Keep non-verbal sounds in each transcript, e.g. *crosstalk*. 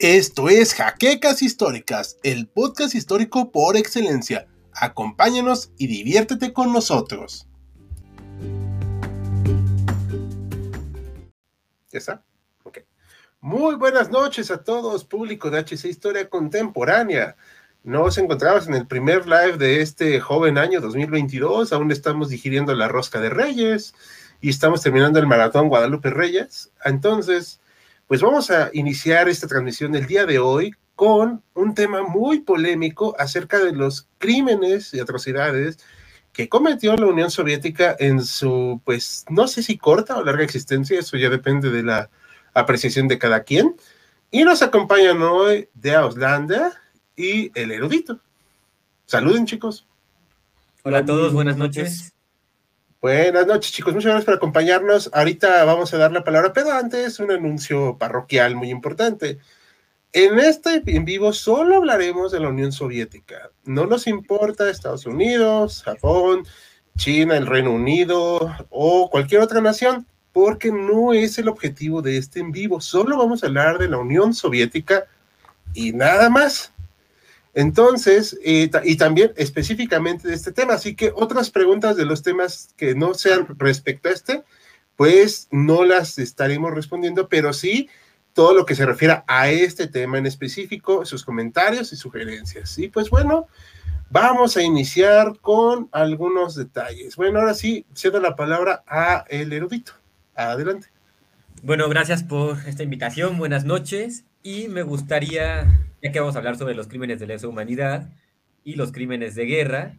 Esto es Jaquecas Históricas, el podcast histórico por excelencia. Acompáñanos y diviértete con nosotros. ¿Ya está? Ok. Muy buenas noches a todos, público de HC Historia Contemporánea. Nos encontramos en el primer live de este joven año 2022. Aún estamos digiriendo la rosca de Reyes y estamos terminando el maratón Guadalupe Reyes. Entonces, pues vamos a iniciar esta transmisión del día de hoy con un tema muy polémico acerca de los crímenes y atrocidades que cometió la Unión Soviética en su, pues, no sé si corta o larga existencia, eso ya depende de la apreciación de cada quien. Y nos acompañan hoy de y el erudito. Saluden, chicos. Hola a todos, buenas noches. Buenas noches, chicos. Muchas gracias por acompañarnos. Ahorita vamos a dar la palabra, pero antes un anuncio parroquial muy importante. En este en vivo solo hablaremos de la Unión Soviética. No nos importa Estados Unidos, Japón, China, el Reino Unido o cualquier otra nación, porque no es el objetivo de este en vivo. Solo vamos a hablar de la Unión Soviética y nada más. Entonces, y también específicamente de este tema, así que otras preguntas de los temas que no sean respecto a este, pues no las estaremos respondiendo, pero sí todo lo que se refiera a este tema en específico, sus comentarios y sugerencias. Y pues bueno, vamos a iniciar con algunos detalles. Bueno, ahora sí, cedo la palabra a el erudito. Adelante. Bueno, gracias por esta invitación. Buenas noches. Y me gustaría ya que vamos a hablar sobre los crímenes de lesa humanidad y los crímenes de guerra,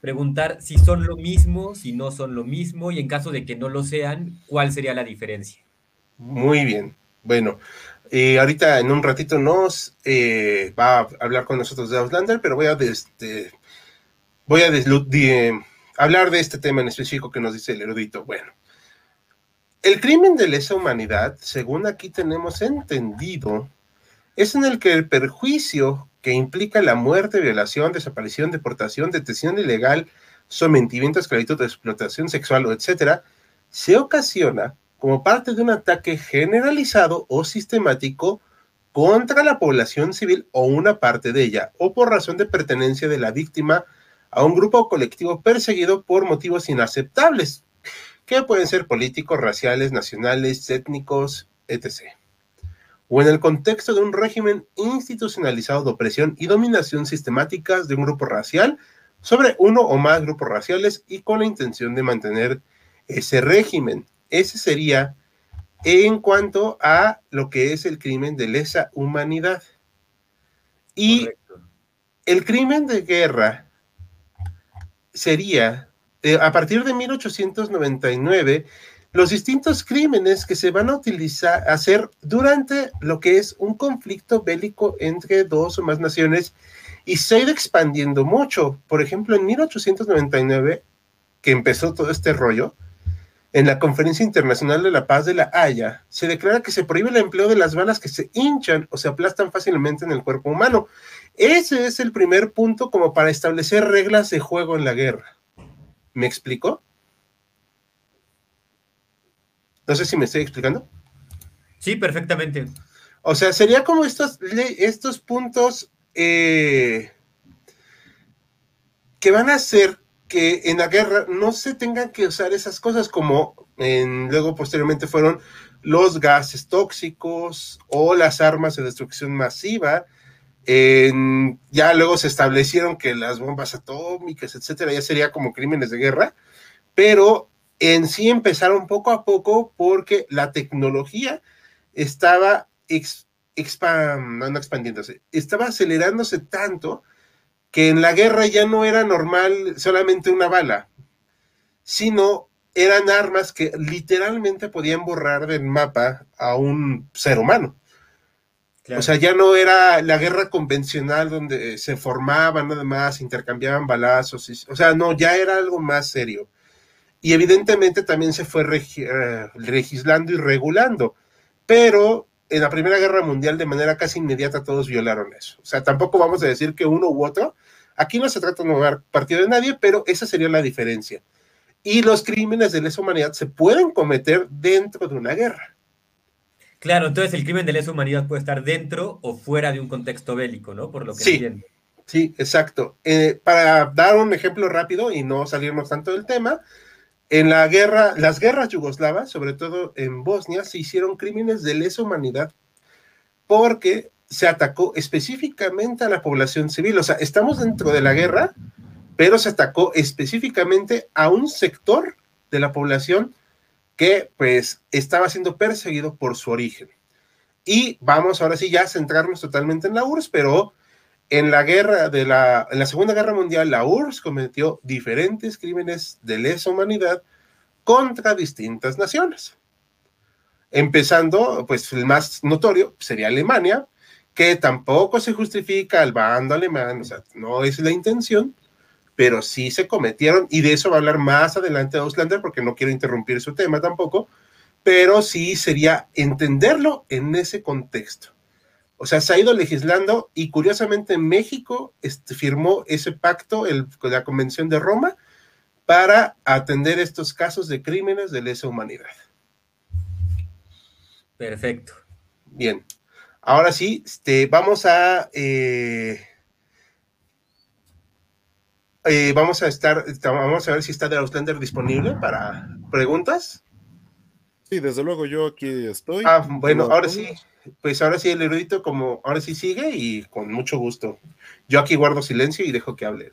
preguntar si son lo mismo, si no son lo mismo, y en caso de que no lo sean, ¿cuál sería la diferencia? Muy bien. Bueno, eh, ahorita en un ratito nos eh, va a hablar con nosotros de Auslander, pero voy a, este, voy a hablar de este tema en específico que nos dice el erudito. Bueno, el crimen de lesa humanidad, según aquí tenemos entendido, es en el que el perjuicio que implica la muerte, violación, desaparición, deportación, detención ilegal, sometimiento a esclavitud, explotación sexual etcétera, se ocasiona como parte de un ataque generalizado o sistemático contra la población civil o una parte de ella, o por razón de pertenencia de la víctima a un grupo colectivo perseguido por motivos inaceptables, que pueden ser políticos, raciales, nacionales, étnicos, etc o en el contexto de un régimen institucionalizado de opresión y dominación sistemáticas de un grupo racial sobre uno o más grupos raciales y con la intención de mantener ese régimen. Ese sería en cuanto a lo que es el crimen de lesa humanidad. Y el crimen de guerra sería, eh, a partir de 1899, los distintos crímenes que se van a utilizar, hacer durante lo que es un conflicto bélico entre dos o más naciones y se ha ido expandiendo mucho. Por ejemplo, en 1899, que empezó todo este rollo, en la Conferencia Internacional de la Paz de la Haya, se declara que se prohíbe el empleo de las balas que se hinchan o se aplastan fácilmente en el cuerpo humano. Ese es el primer punto como para establecer reglas de juego en la guerra. ¿Me explico? No sé si me estoy explicando. Sí, perfectamente. O sea, sería como estos, estos puntos eh, que van a hacer que en la guerra no se tengan que usar esas cosas como en, luego posteriormente fueron los gases tóxicos o las armas de destrucción masiva. ya luego se establecieron que las bombas atómicas, etcétera, ya sería como crímenes de guerra, pero en sí empezaron poco a poco porque la tecnología estaba expandiéndose, estaba acelerándose tanto que en la guerra ya no era normal solamente una bala, sino eran armas que literalmente podían borrar del mapa a un ser humano. O sea, ya no era la guerra convencional donde se formaban nada más, intercambiaban balazos, o sea, no, ya era algo más serio y evidentemente también se fue eh, legislando y regulando, pero en la Primera Guerra Mundial de manera casi inmediata todos violaron eso. O sea, tampoco vamos a decir que uno u otro, aquí no se trata de tomar partido de nadie, pero esa sería la diferencia. Y los crímenes de lesa humanidad se pueden cometer dentro de una guerra. Claro, entonces el crimen de lesa humanidad puede estar dentro o fuera de un contexto bélico, ¿no? Por lo que sí, entiendo. Sí, exacto. Eh, para dar un ejemplo rápido y no salirnos tanto del tema, en la guerra, las guerras yugoslavas, sobre todo en Bosnia, se hicieron crímenes de lesa humanidad porque se atacó específicamente a la población civil. O sea, estamos dentro de la guerra, pero se atacó específicamente a un sector de la población que pues estaba siendo perseguido por su origen. Y vamos ahora sí ya a centrarnos totalmente en la URSS, pero en la guerra de la, en la Segunda Guerra Mundial, la URSS cometió diferentes crímenes de lesa humanidad contra distintas naciones. Empezando, pues el más notorio sería Alemania, que tampoco se justifica al bando alemán, o sea, no es la intención, pero sí se cometieron, y de eso va a hablar más adelante Auslander, porque no quiero interrumpir su tema tampoco, pero sí sería entenderlo en ese contexto. O sea, se ha ido legislando y curiosamente México este, firmó ese pacto, el, la Convención de Roma, para atender estos casos de crímenes de lesa humanidad. Perfecto. Bien. Ahora sí, este, vamos a eh, eh, vamos a estar, vamos a ver si está de Auslander disponible para preguntas. Sí, desde luego yo aquí estoy. Ah, bueno, ahora sí, pues ahora sí el erudito como ahora sí sigue y con mucho gusto. Yo aquí guardo silencio y dejo que hable.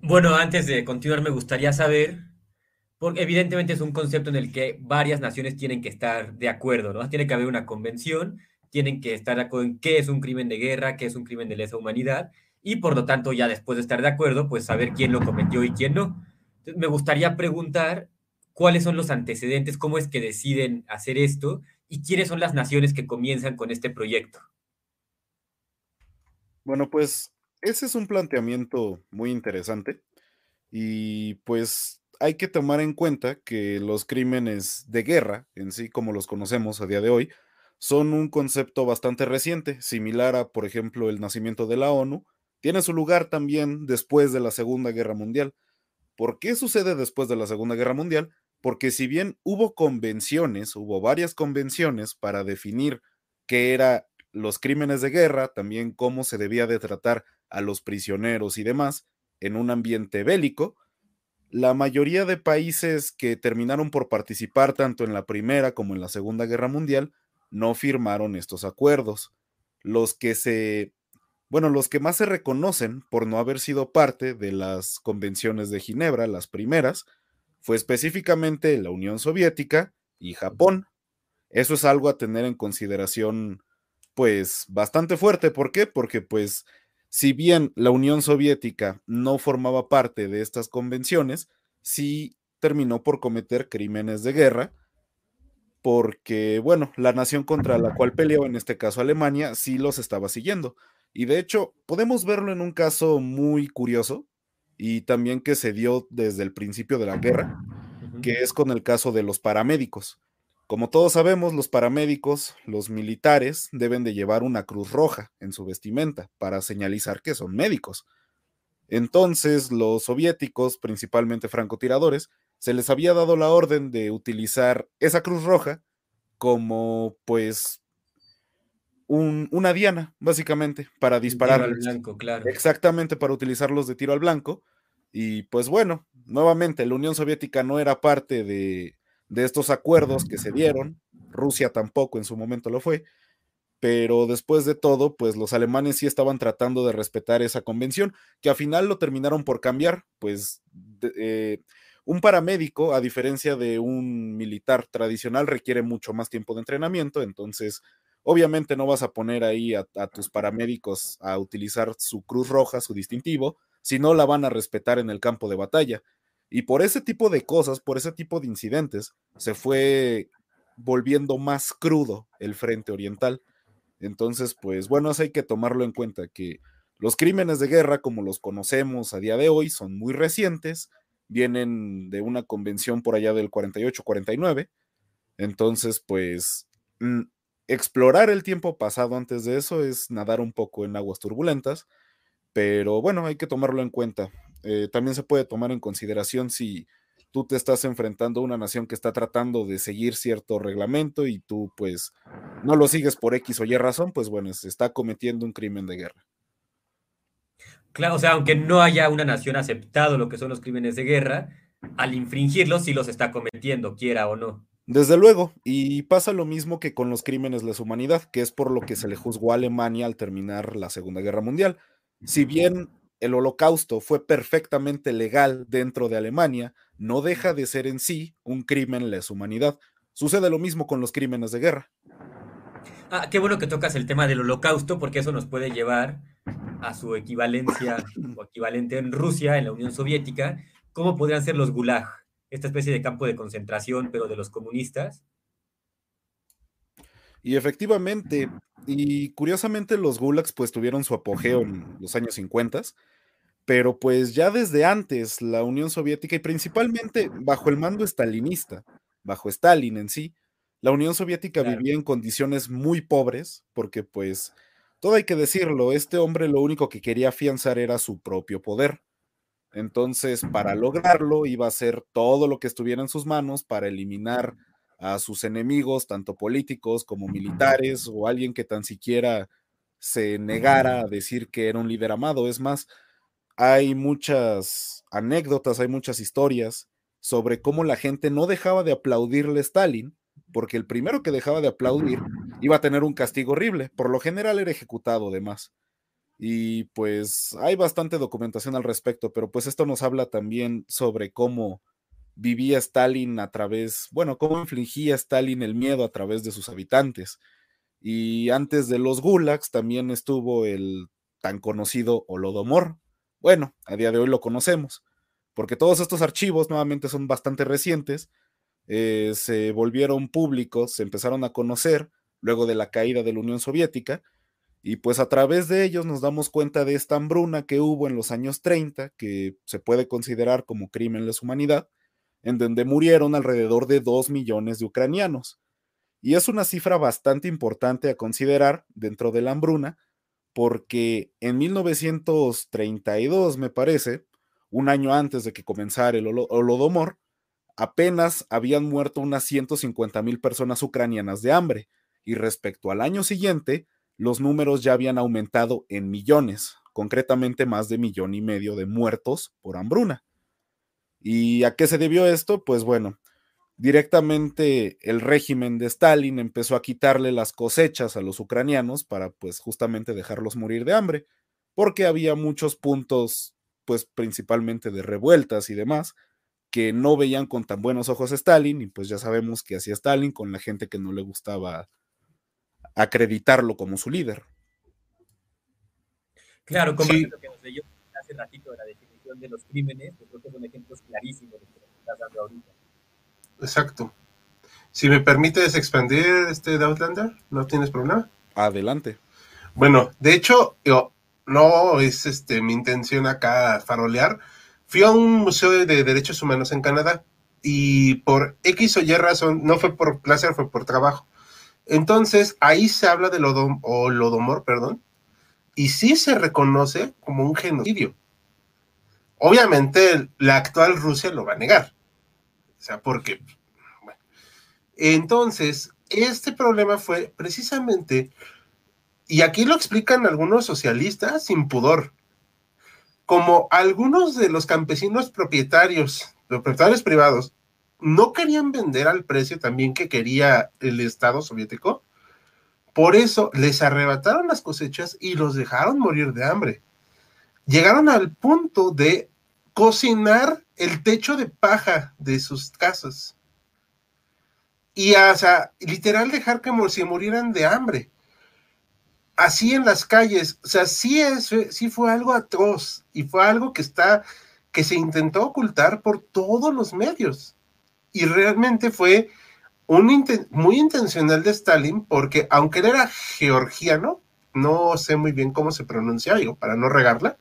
Bueno, antes de continuar me gustaría saber, porque evidentemente es un concepto en el que varias naciones tienen que estar de acuerdo, ¿no? Tiene que haber una convención, tienen que estar de acuerdo en qué es un crimen de guerra, qué es un crimen de lesa humanidad, y por lo tanto ya después de estar de acuerdo, pues saber quién lo cometió y quién no. Entonces, me gustaría preguntar cuáles son los antecedentes, cómo es que deciden hacer esto y quiénes son las naciones que comienzan con este proyecto. Bueno, pues ese es un planteamiento muy interesante y pues hay que tomar en cuenta que los crímenes de guerra, en sí como los conocemos a día de hoy, son un concepto bastante reciente, similar a, por ejemplo, el nacimiento de la ONU, tiene su lugar también después de la Segunda Guerra Mundial. ¿Por qué sucede después de la Segunda Guerra Mundial? Porque si bien hubo convenciones, hubo varias convenciones para definir qué eran los crímenes de guerra, también cómo se debía de tratar a los prisioneros y demás en un ambiente bélico, la mayoría de países que terminaron por participar tanto en la Primera como en la Segunda Guerra Mundial no firmaron estos acuerdos. Los que se, bueno, los que más se reconocen por no haber sido parte de las convenciones de Ginebra, las primeras, fue específicamente la Unión Soviética y Japón. Eso es algo a tener en consideración, pues, bastante fuerte. ¿Por qué? Porque, pues, si bien la Unión Soviética no formaba parte de estas convenciones, sí terminó por cometer crímenes de guerra, porque, bueno, la nación contra la cual peleó, en este caso Alemania, sí los estaba siguiendo. Y de hecho, podemos verlo en un caso muy curioso, y también que se dio desde el principio de la guerra, que es con el caso de los paramédicos. Como todos sabemos, los paramédicos, los militares, deben de llevar una cruz roja en su vestimenta para señalizar que son médicos. Entonces, los soviéticos, principalmente francotiradores, se les había dado la orden de utilizar esa cruz roja como, pues, una diana, básicamente, para disparar. blanco, claro. Exactamente, para utilizarlos de tiro al blanco. Y pues bueno, nuevamente, la Unión Soviética no era parte de, de estos acuerdos que se dieron. Rusia tampoco en su momento lo fue. Pero después de todo, pues los alemanes sí estaban tratando de respetar esa convención, que al final lo terminaron por cambiar, pues eh, un paramédico, a diferencia de un militar tradicional, requiere mucho más tiempo de entrenamiento, entonces Obviamente no vas a poner ahí a, tus paramédicos a utilizar su cruz roja, su distintivo, si no la van a respetar en el campo de batalla. Y por ese tipo de cosas, por ese tipo de incidentes, se fue volviendo más crudo el frente oriental. Entonces, pues bueno, eso hay que tomarlo en cuenta, que los crímenes de guerra, como los conocemos a día de hoy, son muy recientes, vienen de una convención por allá del 48-49. Entonces, pues mm, explorar el tiempo pasado antes de eso es nadar un poco en aguas turbulentas, pero bueno, hay que tomarlo en cuenta. Eh, también se puede tomar en consideración si tú te estás enfrentando a una nación que está tratando de seguir cierto reglamento y tú pues no lo sigues por X o Y razón, pues bueno, se está cometiendo un crimen de guerra. Claro, o sea, aunque no haya una nación aceptado lo que son los crímenes de guerra, al infringirlos sí los está cometiendo, quiera o no. Desde luego, y pasa lo mismo que con los crímenes de lesa humanidad, que es por lo que se le juzgó a Alemania al terminar la Segunda Guerra Mundial. Si bien el holocausto fue perfectamente legal dentro de Alemania, no deja de ser en sí un crimen lesa humanidad. Sucede lo mismo con los crímenes de guerra. Ah, qué bueno que tocas el tema del holocausto, porque eso nos puede llevar a su equivalencia o equivalente en Rusia, en la Unión Soviética, ¿cómo podrían ser los gulag? Esta especie de campo de concentración, pero de los comunistas. Y efectivamente, y curiosamente los gulags pues tuvieron su apogeo en los años 50, pero pues ya desde antes la Unión Soviética y principalmente bajo el mando estalinista, bajo Stalin en sí, la Unión Soviética vivía en condiciones muy pobres porque pues todo hay que decirlo, este hombre lo único que quería afianzar era su propio poder. Entonces, para lograrlo, iba a hacer todo lo que estuviera en sus manos para eliminar a sus enemigos, tanto políticos como militares, o alguien que tan siquiera se negara a decir que era un líder amado. Es más, hay muchas anécdotas, hay muchas historias sobre cómo la gente no dejaba de aplaudirle a Stalin porque el primero que dejaba de aplaudir iba a tener un castigo horrible. Por lo general era ejecutado además. Y pues hay bastante documentación al respecto, pero pues esto nos habla también sobre cómo vivía Stalin a través, bueno, cómo infligía Stalin el miedo a través de sus habitantes. Y antes de los gulags también estuvo el tan conocido Holodomor. Bueno, a día de hoy lo conocemos, porque todos estos archivos nuevamente son bastante recientes eh, se volvieron públicos, se empezaron a conocer luego de la caída de la Unión Soviética, y pues a través de ellos nos damos cuenta de esta hambruna que hubo en los años 30, que se puede considerar como crimen de humanidad, en donde murieron alrededor de 2 millones de ucranianos. Y es una cifra bastante importante a considerar dentro de la hambruna, porque en 1932, me parece, un año antes de que comenzara el Holodomor, apenas habían muerto unas 150 mil personas ucranianas de hambre, y respecto al año siguiente, los números ya habían aumentado en millones, concretamente más de millón y medio de muertos por hambruna. ¿Y a qué se debió esto? Pues bueno, directamente el régimen de Stalin empezó a quitarle las cosechas a los ucranianos para pues justamente dejarlos morir de hambre, porque había muchos puntos pues principalmente de revueltas y demás, que no veían con tan buenos ojos a Stalin, y pues ya sabemos que hacía Stalin con la gente que no le gustaba acreditarlo como su líder. Claro, como lo que nos leyó hace ratito de la de los crímenes, yo creo que son ejemplos clarísimos de lo que estás dando ahorita. Exacto. Si me permites expandir este de Outlander, ¿no tienes problema? Adelante. Bueno, de hecho, yo, no es este mi intención acá farolear, Fui a un museo de derechos humanos en Canadá y por X o Y razón, no fue por placer, fue por trabajo. Entonces, ahí se habla de Lodom, o Lodomor, perdón, y sí se reconoce como un genocidio. Obviamente, la actual Rusia lo va a negar. O sea, porque. Entonces, este problema fue precisamente, y aquí lo explican algunos socialistas sin pudor como algunos de los campesinos propietarios, los propietarios privados, no querían vender al precio también que quería el Estado soviético, por eso les arrebataron las cosechas y los dejaron morir de hambre. Llegaron al punto de cocinar el techo de paja de sus casas. Y, o sea, literal dejar que se murieran de hambre así en las calles. O sea, sí, es, sí fue algo atroz y fue algo que está, que se intentó ocultar por todos los medios. Y realmente fue un muy intencional de Stalin, porque aunque él era georgiano, no sé muy bien cómo se pronuncia, digo, para no regarla,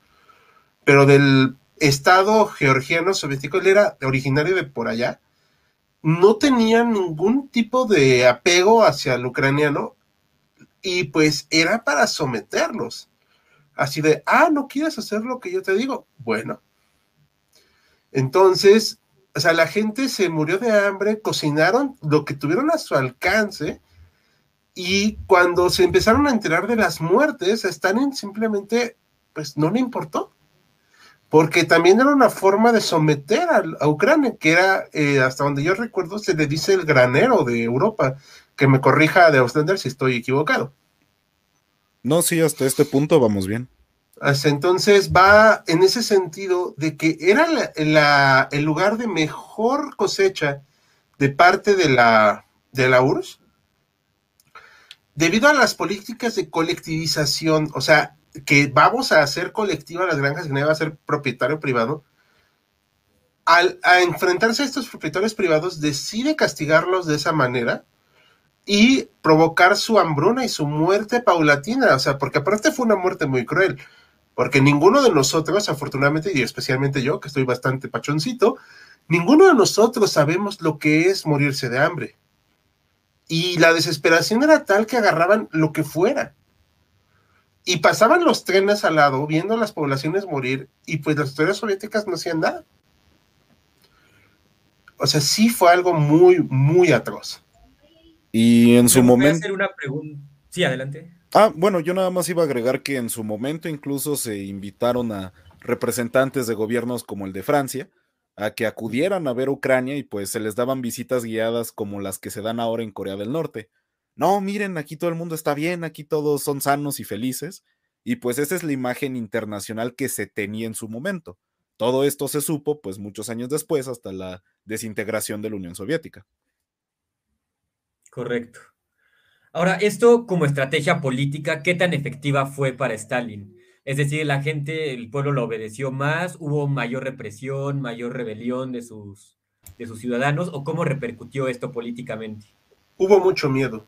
pero del estado georgiano soviético, él era originario de por allá, no tenía ningún tipo de apego hacia el ucraniano y pues era para someterlos. Así de, ah, no quieres hacer lo que yo te digo. Bueno. Entonces, o sea, la gente se murió de hambre, cocinaron lo que tuvieron a su alcance y cuando se empezaron a enterar de las muertes, Stalin simplemente, pues no le importó. Porque también era una forma de someter a, Ucrania, que era, eh, hasta donde yo recuerdo, se le dice el granero de Europa. Que me corrija de Ostender si estoy equivocado. No, sí, hasta este punto vamos bien. Hasta entonces va en ese sentido de que era el lugar de mejor cosecha de parte de la, de la URSS debido a las políticas de colectivización, o sea, que vamos a hacer colectiva las granjas y nadie va a ser propietario privado, al a enfrentarse a estos propietarios privados decide castigarlos de esa manera y provocar su hambruna y su muerte paulatina, o sea, porque aparte fue una muerte muy cruel, porque ninguno de nosotros, afortunadamente, y especialmente yo, que estoy bastante pachoncito, ninguno de nosotros sabemos lo que es morirse de hambre. Y la desesperación era tal que agarraban lo que fuera. Y pasaban los trenes al lado, viendo las poblaciones morir, y pues las autoridades soviéticas no hacían nada. O sea, sí fue algo muy, muy atroz. Y en su momento. hacer una pregunta. Sí, adelante. Ah, bueno, yo nada más iba a agregar que en su momento incluso se invitaron a representantes de gobiernos como el de Francia, a que acudieran a ver Ucrania y pues se les daban visitas guiadas como las que se dan ahora en Corea del Norte. No, miren, aquí todo el mundo está bien, aquí todos son sanos y felices. Y pues esa es la imagen internacional que se tenía en su momento. Todo esto se supo pues muchos años después hasta la desintegración de la Unión Soviética. Correcto. Ahora, esto como estrategia política, ¿qué tan efectiva fue para Stalin? Es decir, la gente, el pueblo lo obedeció más, hubo mayor represión, mayor rebelión de sus, de sus ciudadanos, o cómo repercutió esto políticamente. Hubo mucho miedo.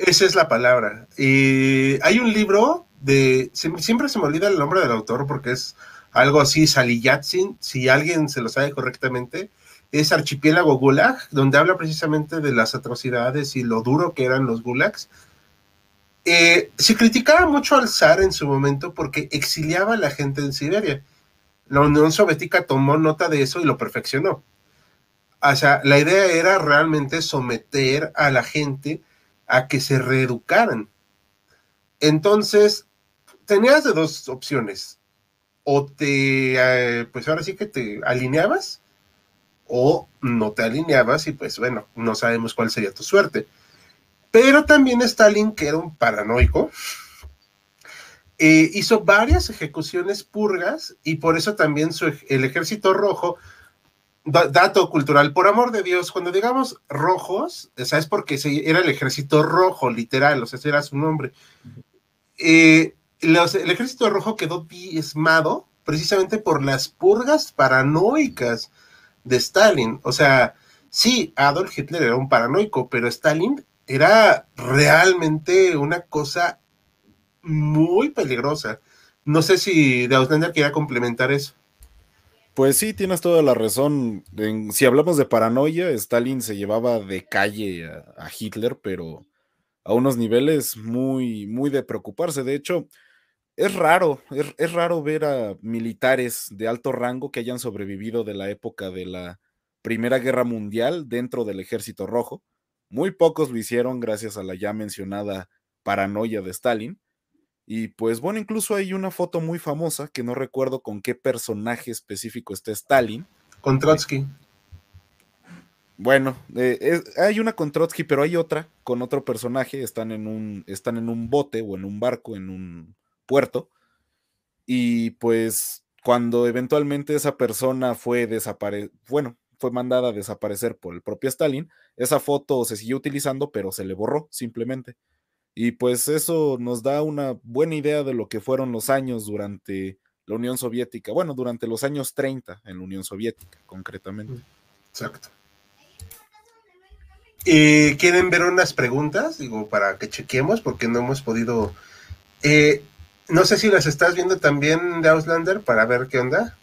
Esa es la palabra. hay un libro de, siempre se me olvida el nombre del autor porque es algo así, Saliyatsin, si alguien se lo sabe correctamente, es Archipiélago Gulag, donde habla precisamente de las atrocidades y lo duro que eran los gulags eh, se criticaba mucho al zar en su momento porque exiliaba a la gente en Siberia. La Unión Soviética tomó nota de eso y lo perfeccionó. O sea, la idea era realmente someter a la gente a que se reeducaran. Entonces, tenías de dos opciones. O te, eh, pues ahora sí que te alineabas, o no te alineabas y pues bueno, no sabemos cuál sería tu suerte. Pero también Stalin, que era un paranoico, eh, hizo varias ejecuciones purgas y por eso también el ejército rojo, dato cultural, por amor de Dios, cuando digamos rojos, ¿sabes? Porque era el ejército rojo, literal, o sea, era su nombre. Eh, el ejército rojo quedó diezmado precisamente por las purgas paranoicas de Stalin. O sea, sí, Adolf Hitler era un paranoico, pero Stalin era realmente una cosa muy peligrosa. No sé si de Auslander quiera complementar eso. Pues sí, tienes toda la razón. si hablamos de paranoia, Stalin se llevaba de calle a, Hitler, pero a unos niveles muy, muy de preocuparse. De hecho, es raro, es, raro ver a militares de alto rango que hayan sobrevivido de la época de la Primera Guerra Mundial dentro del Ejército Rojo. Muy pocos lo hicieron gracias a la ya mencionada paranoia de Stalin. Y pues bueno, incluso hay una foto muy famosa que no recuerdo con qué personaje específico está Stalin. Con Trotsky. Bueno, eh, hay una con Trotsky, pero hay otra con otro personaje. Están en un, están en un bote o en un barco, en un puerto. Y pues cuando eventualmente esa persona fue desaparecida, bueno, fue mandada a desaparecer por el propio Stalin, esa foto se siguió utilizando, pero se le borró simplemente. Y pues eso nos da una buena idea de lo que fueron los años durante la Unión Soviética, bueno, durante los años 30 en la Unión Soviética, concretamente. Exacto. Eh, ¿Quieren ver unas preguntas? Digo, para que chequemos, porque no hemos podido... Eh, no sé si las estás viendo también de Auslander para ver qué onda.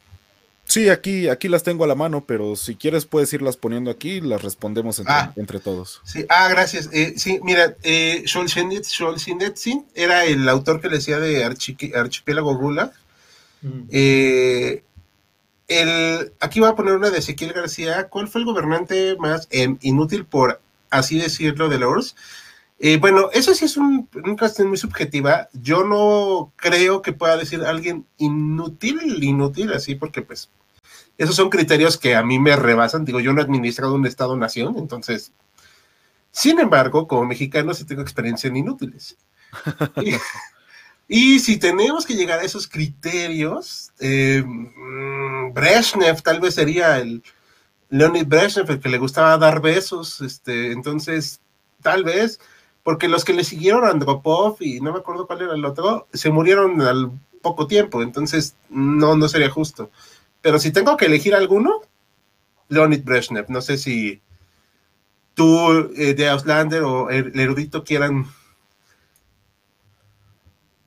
Sí, aquí, aquí las tengo a la mano, pero si quieres puedes irlas poniendo aquí y las respondemos entre, ah. todos. Sí, ah, gracias. Eh, sí, mira, eh, era el autor que le decía de Archipiélago Gula. Mm. Eh, el, aquí voy a poner una de Ezequiel García. ¿Cuál fue el gobernante más em, inútil, por así decirlo, de la URSS? Eh, bueno, eso sí es un, una cuestión muy subjetiva. Yo no creo que pueda decir alguien inútil, inútil, así, porque pues esos son criterios que a mí me rebasan. Digo, yo no he administrado un Estado-nación, entonces. Sin embargo, como mexicano sí tengo experiencia en inútiles. *laughs* y, si tenemos que llegar a esos criterios, eh, mm, Brezhnev tal vez sería el Leonid Brezhnev, el que le gustaba dar besos. Este, entonces, tal vez, porque los que le siguieron a Andropov y no me acuerdo cuál era el otro, se murieron al poco tiempo, entonces no, no sería justo. Pero si tengo que elegir alguno, Leonid Brezhnev. No sé si tú, eh, de Auslander o el erudito quieran.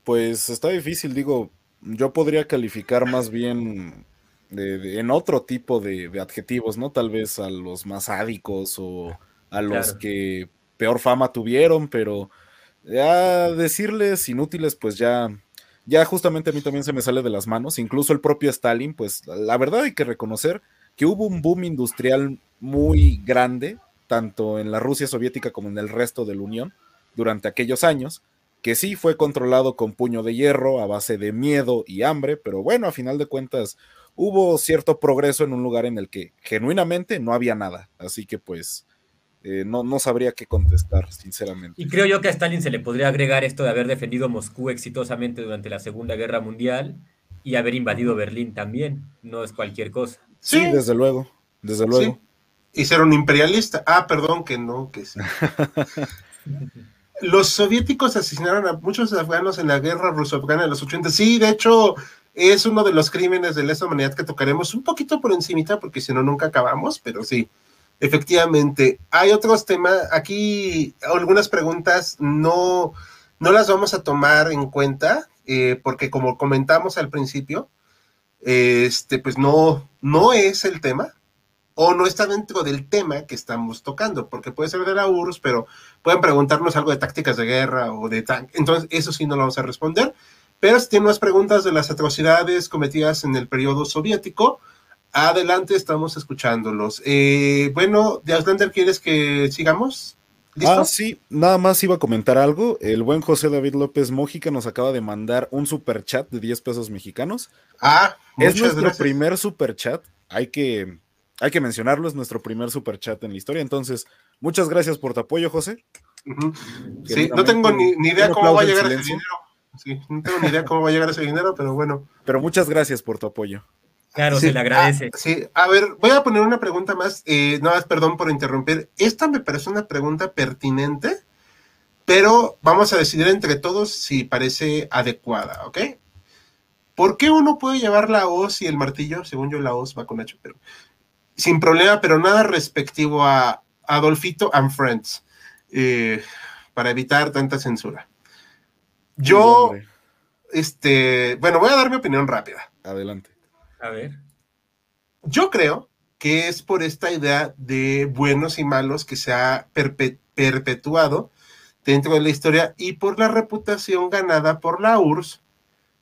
Pues está difícil, digo. Yo podría calificar más bien en otro tipo de, adjetivos, ¿no? Tal vez a los más sádicos o a los que peor fama tuvieron, pero ya decirles inútiles, pues ya ya justamente a mí también se me sale de las manos, incluso el propio Stalin, pues la verdad hay que reconocer que hubo un boom industrial muy grande, tanto en la Rusia soviética como en el resto de la Unión, durante aquellos años, que sí fue controlado con puño de hierro a base de miedo y hambre, pero bueno, a final de cuentas hubo cierto progreso en un lugar en el que genuinamente no había nada, así que pues eh, no, no sabría qué contestar, sinceramente. Y creo yo que a Stalin se le podría agregar esto de haber defendido Moscú exitosamente durante la Segunda Guerra Mundial y haber invadido Berlín también. No es cualquier cosa. Sí, desde luego, desde luego. Y ser un imperialista. Ah, perdón, que no, que sí. *laughs* los soviéticos asesinaron a muchos afganos en la guerra ruso-afgana de los 80. Sí, de hecho, es uno de los crímenes de lesa humanidad que tocaremos un poquito por encimita, porque si no, nunca acabamos, pero sí. Efectivamente, hay otros temas, aquí algunas preguntas no, no las vamos a tomar en cuenta, eh, porque como comentamos al principio, este, pues no, no es el tema, o no está dentro del tema que estamos tocando, porque puede ser de la URSS, pero pueden preguntarnos algo de tácticas de guerra o de tanque, entonces eso sí no lo vamos a responder, pero si tienen más preguntas de las atrocidades cometidas en el periodo soviético, Adelante, estamos escuchándolos. Eh, bueno, de Auslander, ¿quieres que sigamos? ¿Listo? Ah, sí, nada más iba a comentar algo. El buen José David López Mójica nos acaba de mandar un super chat de 10 pesos mexicanos. Ah, es nuestro primer super chat. Hay que, hay que mencionarlo, es nuestro primer super chat en la historia. Entonces, muchas gracias por tu apoyo, José. Sí, no tengo ni, idea cómo va a llegar ese dinero. Sí, no tengo ni idea cómo va a llegar ese dinero, pero bueno. Pero muchas gracias por tu apoyo. Claro, se le agradece. Ah, sí, a ver, voy a poner una pregunta más. Eh, no más, perdón por interrumpir. Esta me parece una pregunta pertinente, pero vamos a decidir entre todos si parece adecuada, ¿ok? ¿Por qué uno puede llevar la hoz y el martillo? Según yo, la hoz va con H, pero sin problema, pero nada respectivo a Adolfito and Friends, eh, para evitar tanta censura. Yo, este, bueno, voy a dar mi opinión rápida. Adelante. A ver. Yo creo que es por esta idea de buenos y malos que se ha perpetuado dentro de la historia y por la reputación ganada por la URSS,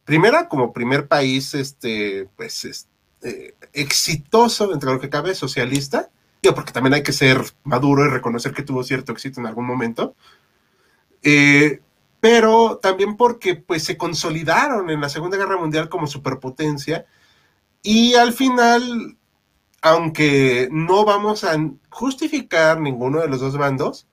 primera como primer país este, pues, eh, exitoso dentro de lo que cabe, socialista, porque también hay que ser maduro y reconocer que tuvo cierto éxito en algún momento, eh, pero también porque pues, se consolidaron en la Segunda Guerra Mundial como superpotencia y al final, aunque no vamos a justificar ninguno de los dos bandos,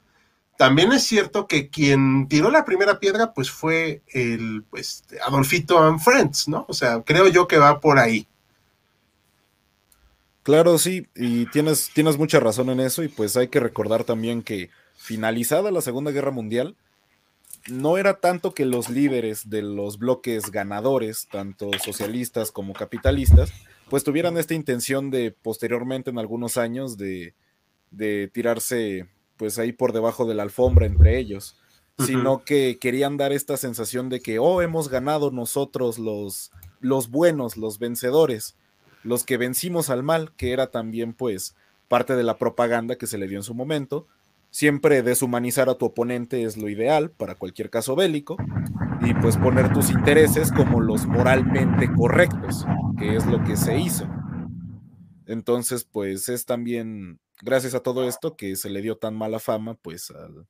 también es cierto que quien tiró la primera piedra, pues fue el pues, Adolfito and Friends, ¿no? O sea, creo yo que va por ahí. Claro, sí, y tienes, tienes mucha razón en eso, y pues hay que recordar también que finalizada la Segunda Guerra Mundial, no era tanto que los líderes de los bloques ganadores, tanto socialistas como capitalistas, pues tuvieran esta intención de posteriormente en algunos años de, tirarse pues ahí por debajo de la alfombra entre ellos, sino que querían dar esta sensación de que, oh, hemos ganado nosotros los, los buenos, los vencedores, los que vencimos al mal, que era también pues parte de la propaganda que se le dio en su momento, Siempre deshumanizar a tu oponente es lo ideal para cualquier caso bélico y pues poner tus intereses como los moralmente correctos, que es lo que se hizo. Entonces, pues es también gracias a todo esto que se le dio tan mala fama, pues al,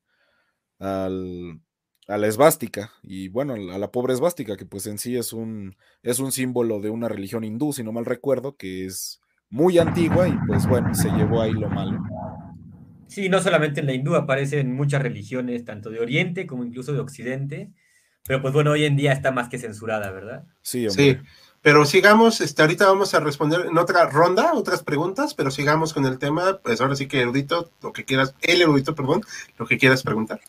al a la esvástica y bueno, a la pobre esvástica, que pues en sí es un, es un símbolo de una religión hindú, si no mal recuerdo, que es muy antigua y pues bueno, se llevó ahí lo malo. Sí, no solamente en la hindú, aparece en muchas religiones, tanto de Oriente como incluso de Occidente, pero pues bueno, hoy en día está más que censurada, ¿verdad? Sí, Sí, pero sigamos, este, ahorita vamos a responder en otra ronda, otras preguntas, pero sigamos con el tema, pues ahora sí que erudito, lo que quieras, el erudito, perdón, lo que quieras preguntar.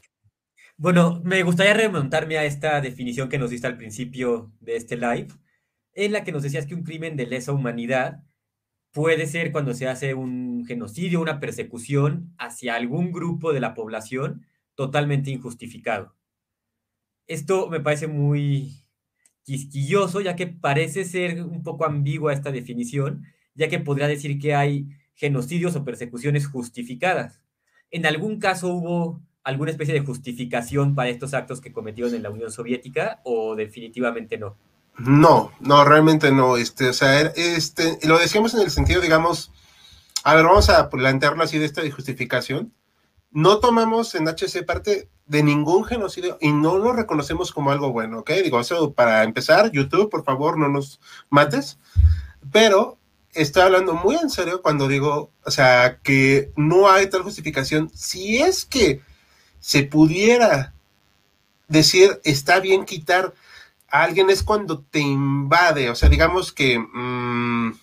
Bueno, me gustaría remontarme a esta definición que nos diste al principio de este live, en la que nos decías que un crimen de lesa humanidad puede ser cuando se hace un genocidio, una persecución hacia algún grupo de la población totalmente injustificado. Esto me parece muy quisquilloso, ya que parece ser un poco ambigua esta definición, ya que podría decir que hay genocidios o persecuciones justificadas. En algún caso hubo alguna especie de justificación para estos actos que cometieron en la Unión Soviética o definitivamente no? No, no, realmente no. Este, o sea, este, lo decíamos en el sentido, digamos, a ver, vamos a plantearlo así de esta justificación. No tomamos en HC parte de ningún genocidio y no lo reconocemos como algo bueno, ¿ok? Digo, eso para empezar, YouTube, por favor, no nos mates. Pero estoy hablando muy en serio cuando digo, o sea, que no hay tal justificación. Si es que se pudiera decir, está bien quitar a alguien es cuando te invade, o sea, digamos que, mm,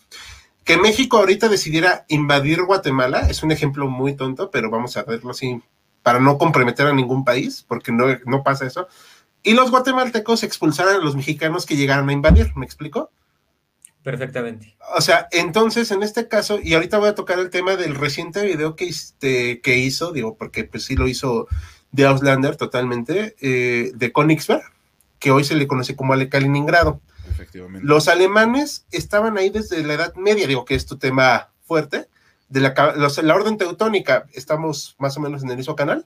que México ahorita decidiera invadir Guatemala, es un ejemplo muy tonto, pero vamos a verlo así, para no comprometer a ningún país, porque no, no pasa eso, y los guatemaltecos expulsaran a los mexicanos que llegaran a invadir, ¿me explico? Perfectamente. O sea, entonces en este caso, y ahorita voy a tocar el tema del reciente video que, este, que hizo, digo, porque pues sí lo hizo de Auslander totalmente, eh, de Königsberg, que hoy se le conoce como Ale Kaliningrado. Efectivamente. Los alemanes estaban ahí desde la Edad Media, digo que es tu tema fuerte, de la, la orden teutónica, ¿estamos más o menos en el mismo canal?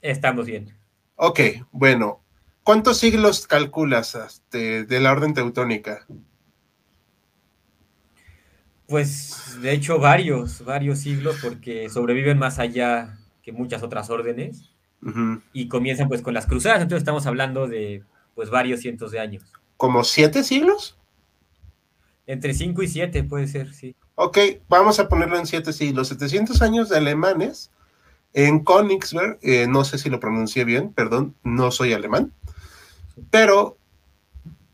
Estamos bien. Ok, bueno, ¿cuántos siglos calculas este, de la orden teutónica? Pues de hecho varios, varios siglos porque sobreviven más allá que muchas otras órdenes y comienzan pues con las cruzadas, entonces estamos hablando de pues varios cientos de años. ¿Como siete siglos? Entre cinco y siete puede ser, sí. Ok, vamos a ponerlo en siete siglos. 700 años de alemanes en Königsberg, eh, no sé si lo pronuncié bien, perdón, no soy alemán, pero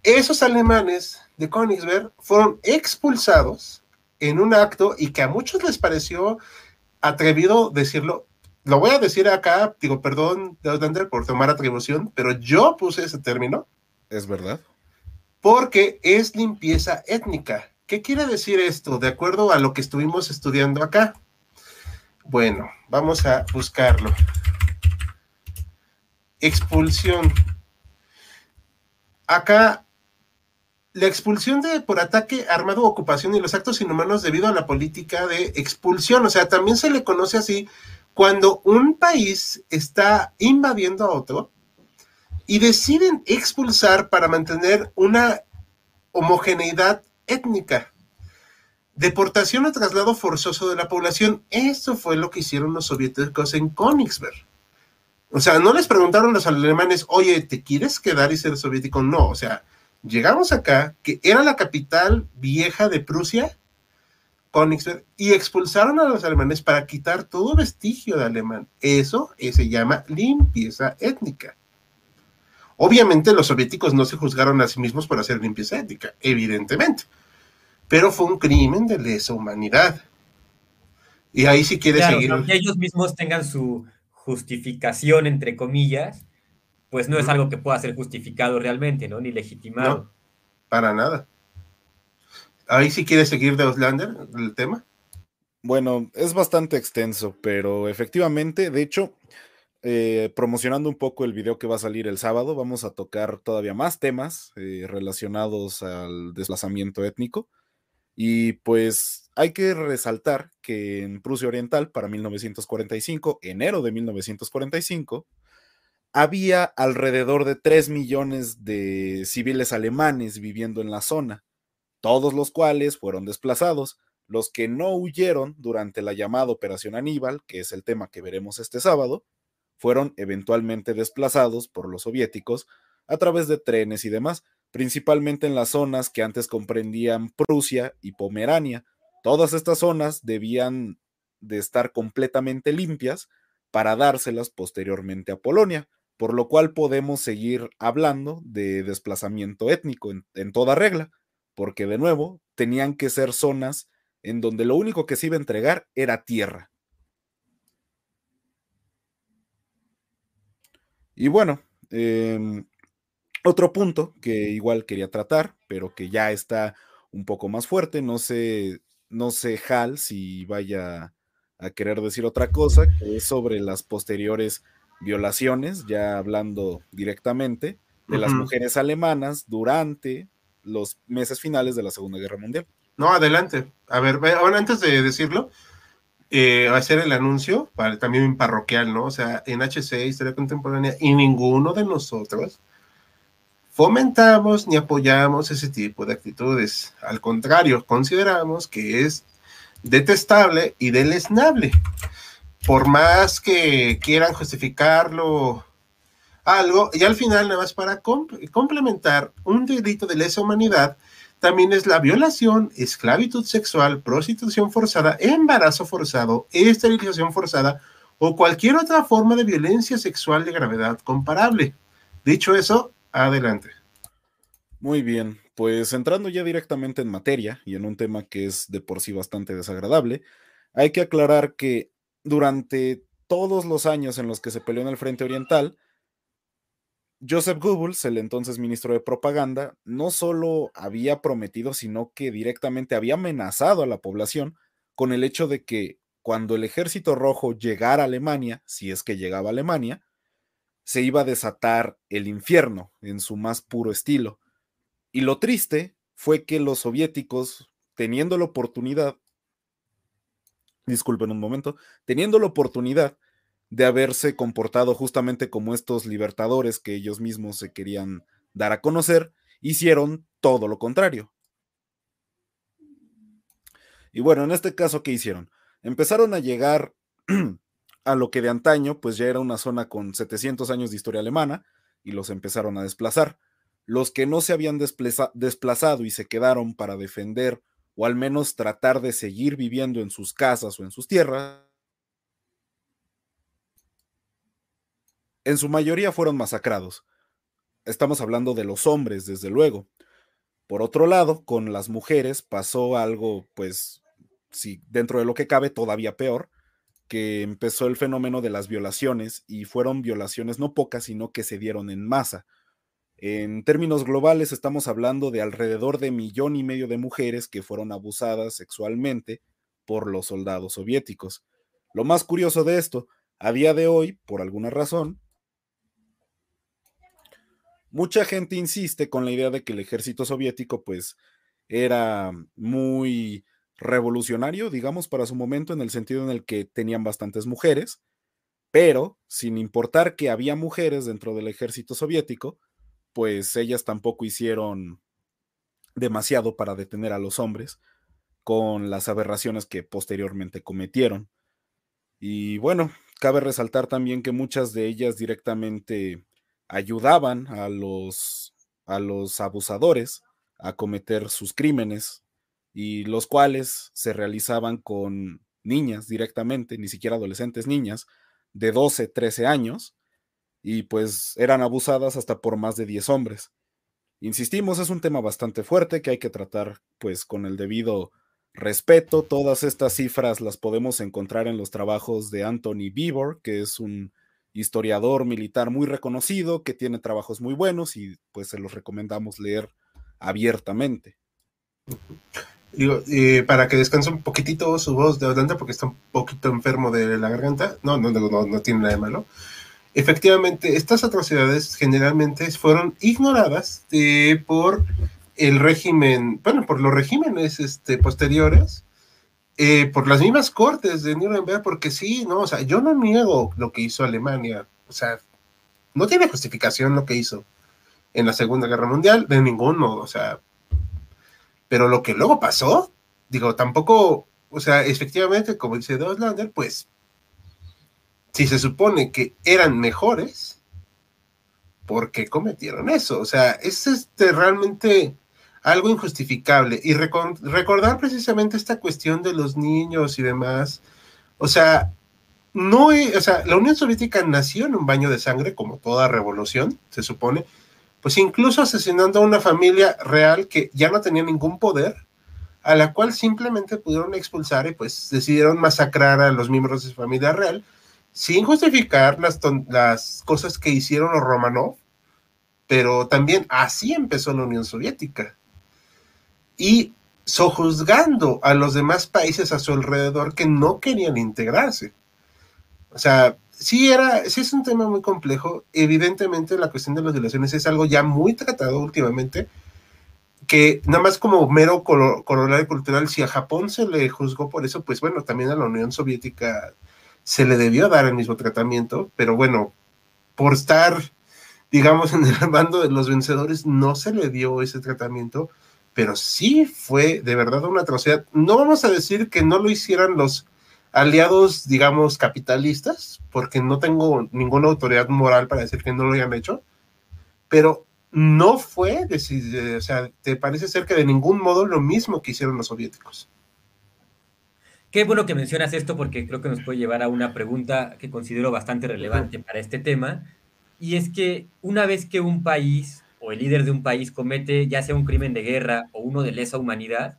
esos alemanes de Königsberg fueron expulsados en un acto y que a muchos les pareció atrevido decirlo. Lo voy a decir acá, digo, perdón, Deusdander, por tomar atribución, pero yo puse ese término. Es verdad. Porque es limpieza étnica. ¿Qué quiere decir esto? De acuerdo a lo que estuvimos estudiando acá. Bueno, vamos a buscarlo. Expulsión. Acá la expulsión de por ataque armado, ocupación y los actos inhumanos debido a la política de expulsión. O sea, también se le conoce así cuando un país está invadiendo a otro y deciden expulsar para mantener una homogeneidad étnica. Deportación o traslado forzoso de la población. Eso fue lo que hicieron los soviéticos en Königsberg. O sea, no les preguntaron los alemanes, oye, ¿te quieres quedar y ser soviético? No, o sea, Llegamos acá, que era la capital vieja de Prusia, Königsberg, y expulsaron a los alemanes para quitar todo vestigio de alemán. Eso se llama limpieza étnica. Obviamente los soviéticos no se juzgaron a sí mismos por hacer limpieza étnica, evidentemente, pero fue un crimen de lesa humanidad. Y ahí si quiere seguir. Que ellos mismos tengan su justificación, entre comillas, pues no es algo que pueda ser justificado realmente, ¿no? Ni legitimado. No, para nada. Ahí sí quiere seguir de Oslander el tema. Bueno, es bastante extenso, pero efectivamente, de hecho, eh, promocionando un poco el video que va a salir el sábado, vamos a tocar todavía más temas eh, relacionados al desplazamiento étnico. Y pues hay que resaltar que en Prusia Oriental, para 1945, enero de 1945, había alrededor de 3 millones de civiles alemanes viviendo en la zona, todos los cuales fueron desplazados. Los que no huyeron durante la llamada Operación Aníbal, que es el tema que veremos este sábado, fueron eventualmente desplazados por los soviéticos a través de trenes y demás, principalmente en las zonas que antes comprendían Prusia y Pomerania. Todas estas zonas debían de estar completamente limpias para dárselas posteriormente a Polonia, por lo cual podemos seguir hablando de desplazamiento étnico en, toda regla, porque de nuevo tenían que ser zonas en donde lo único que se iba a entregar era tierra. Y bueno, em, otro punto que igual quería tratar, pero que ya está un poco más fuerte, no sé, no sé Hal si vaya a querer decir otra cosa, que es sobre las posteriores violaciones, ya hablando directamente, de las mujeres alemanas durante los meses finales de la Segunda Guerra Mundial. No, adelante. A ver, ahora antes de decirlo, eh, va a ser el anuncio, para, también parroquial, ¿no? O sea, en HC, Historia Contemporánea, y ninguno de nosotros fomentamos ni apoyamos ese tipo de actitudes. Al contrario, consideramos que es detestable y deleznable. Por más que quieran justificarlo algo, y al final, nada más para complementar, un delito de lesa humanidad también es la violación, esclavitud sexual, prostitución forzada, embarazo forzado, esterilización forzada o cualquier otra forma de violencia sexual de gravedad comparable. Dicho eso, adelante. Muy bien, pues entrando ya directamente en materia y en un tema que es de por sí bastante desagradable, hay que aclarar que durante todos los años en los que se peleó en el Frente Oriental, Joseph Goebbels, el entonces ministro de Propaganda, no solo había prometido, sino que directamente había amenazado a la población con el hecho de que cuando el ejército rojo llegara a Alemania, si es que llegaba a Alemania, se iba a desatar el infierno en su más puro estilo. Y lo triste fue que los soviéticos, teniendo la oportunidad, disculpen un momento, teniendo la oportunidad de haberse comportado justamente como estos libertadores que ellos mismos se querían dar a conocer, hicieron todo lo contrario. Y bueno, en este caso, ¿qué hicieron? Empezaron a llegar *clears throat* a lo que de antaño, pues ya era una zona con 700 años de historia alemana, y los empezaron a desplazar. Los que no se habían desplazado y se quedaron para defender o al menos tratar de seguir viviendo en sus casas o en sus tierras, en su mayoría fueron masacrados. Estamos hablando de los hombres, desde luego. Por otro lado, con las mujeres pasó algo, pues, si dentro de lo que cabe, todavía peor, que empezó el fenómeno de las violaciones y fueron violaciones no pocas, sino que se dieron en masa. En términos globales, estamos hablando de alrededor de millón y medio de mujeres que fueron abusadas sexualmente por los soldados soviéticos. Lo más curioso de esto, a día de hoy, por alguna razón, mucha gente insiste con la idea de que el ejército soviético pues era muy revolucionario, digamos, para su momento, en el sentido en el que tenían bastantes mujeres, pero sin importar que había mujeres dentro del ejército soviético, pues ellas tampoco hicieron demasiado para detener a los hombres con las aberraciones que posteriormente cometieron. Y bueno, cabe resaltar también que muchas de ellas directamente ayudaban a los, a los abusadores a cometer sus crímenes y los cuales se realizaban con niñas directamente, ni siquiera adolescentes, niñas de 12, 13 años, y pues eran abusadas hasta por más de 10 hombres. Insistimos, es un tema bastante fuerte que hay que tratar pues con el debido respeto. Todas estas cifras las podemos encontrar en los trabajos de Anthony Beaver, que es un historiador militar muy reconocido, que tiene trabajos muy buenos y pues se los recomendamos leer abiertamente. Eh, para que descanse un poquitito su voz de adelante, porque está un poquito enfermo de la garganta, no, no, no, no tiene nada de malo. Efectivamente, estas atrocidades generalmente fueron ignoradas eh, por el régimen, bueno, por los regímenes este, posteriores, eh, por las mismas cortes de Nuremberg, porque sí, no, o sea, yo no niego lo que hizo Alemania, o sea, no tiene justificación lo que hizo en la Segunda Guerra Mundial, de ningún modo, o sea, pero lo que luego pasó, digo, tampoco o sea, efectivamente, como dice Doslander, pues, si se supone que eran mejores, ¿por qué cometieron eso? O sea, es este, realmente algo injustificable. Y recordar precisamente esta cuestión de los niños y demás, o sea, no, o sea, la Unión Soviética nació en un baño de sangre, como toda revolución, se supone, pues incluso asesinando a una familia real que ya no tenía ningún poder, a la cual simplemente pudieron expulsar y pues decidieron masacrar a los miembros de su familia real, sin justificar las, las cosas que hicieron los Romanov, pero también así empezó la Unión Soviética. Y sojuzgando a los demás países a su alrededor que no querían integrarse. O sea, sí era, sí es un tema muy complejo. Evidentemente la cuestión de las violaciones es algo ya muy tratado últimamente, que nada más como mero corolario cultural, si a Japón se le juzgó por eso, pues bueno, también a la Unión Soviética se le debió dar el mismo tratamiento, pero bueno, por estar, digamos, *laughs* en el bando de los vencedores, no se le dio ese tratamiento, pero sí fue de verdad una atrocidad. No vamos a decir que no lo hicieran los aliados, digamos, capitalistas, porque no tengo ninguna autoridad moral para decir que no lo hayan hecho, pero no fue, o sea, te parece ser que de ningún modo lo mismo que hicieron los soviéticos. Qué bueno que mencionas esto porque creo que nos puede llevar a una pregunta que considero bastante relevante para este tema, y es que una vez que un país o el líder de un país comete ya sea un crimen de guerra o uno de lesa humanidad,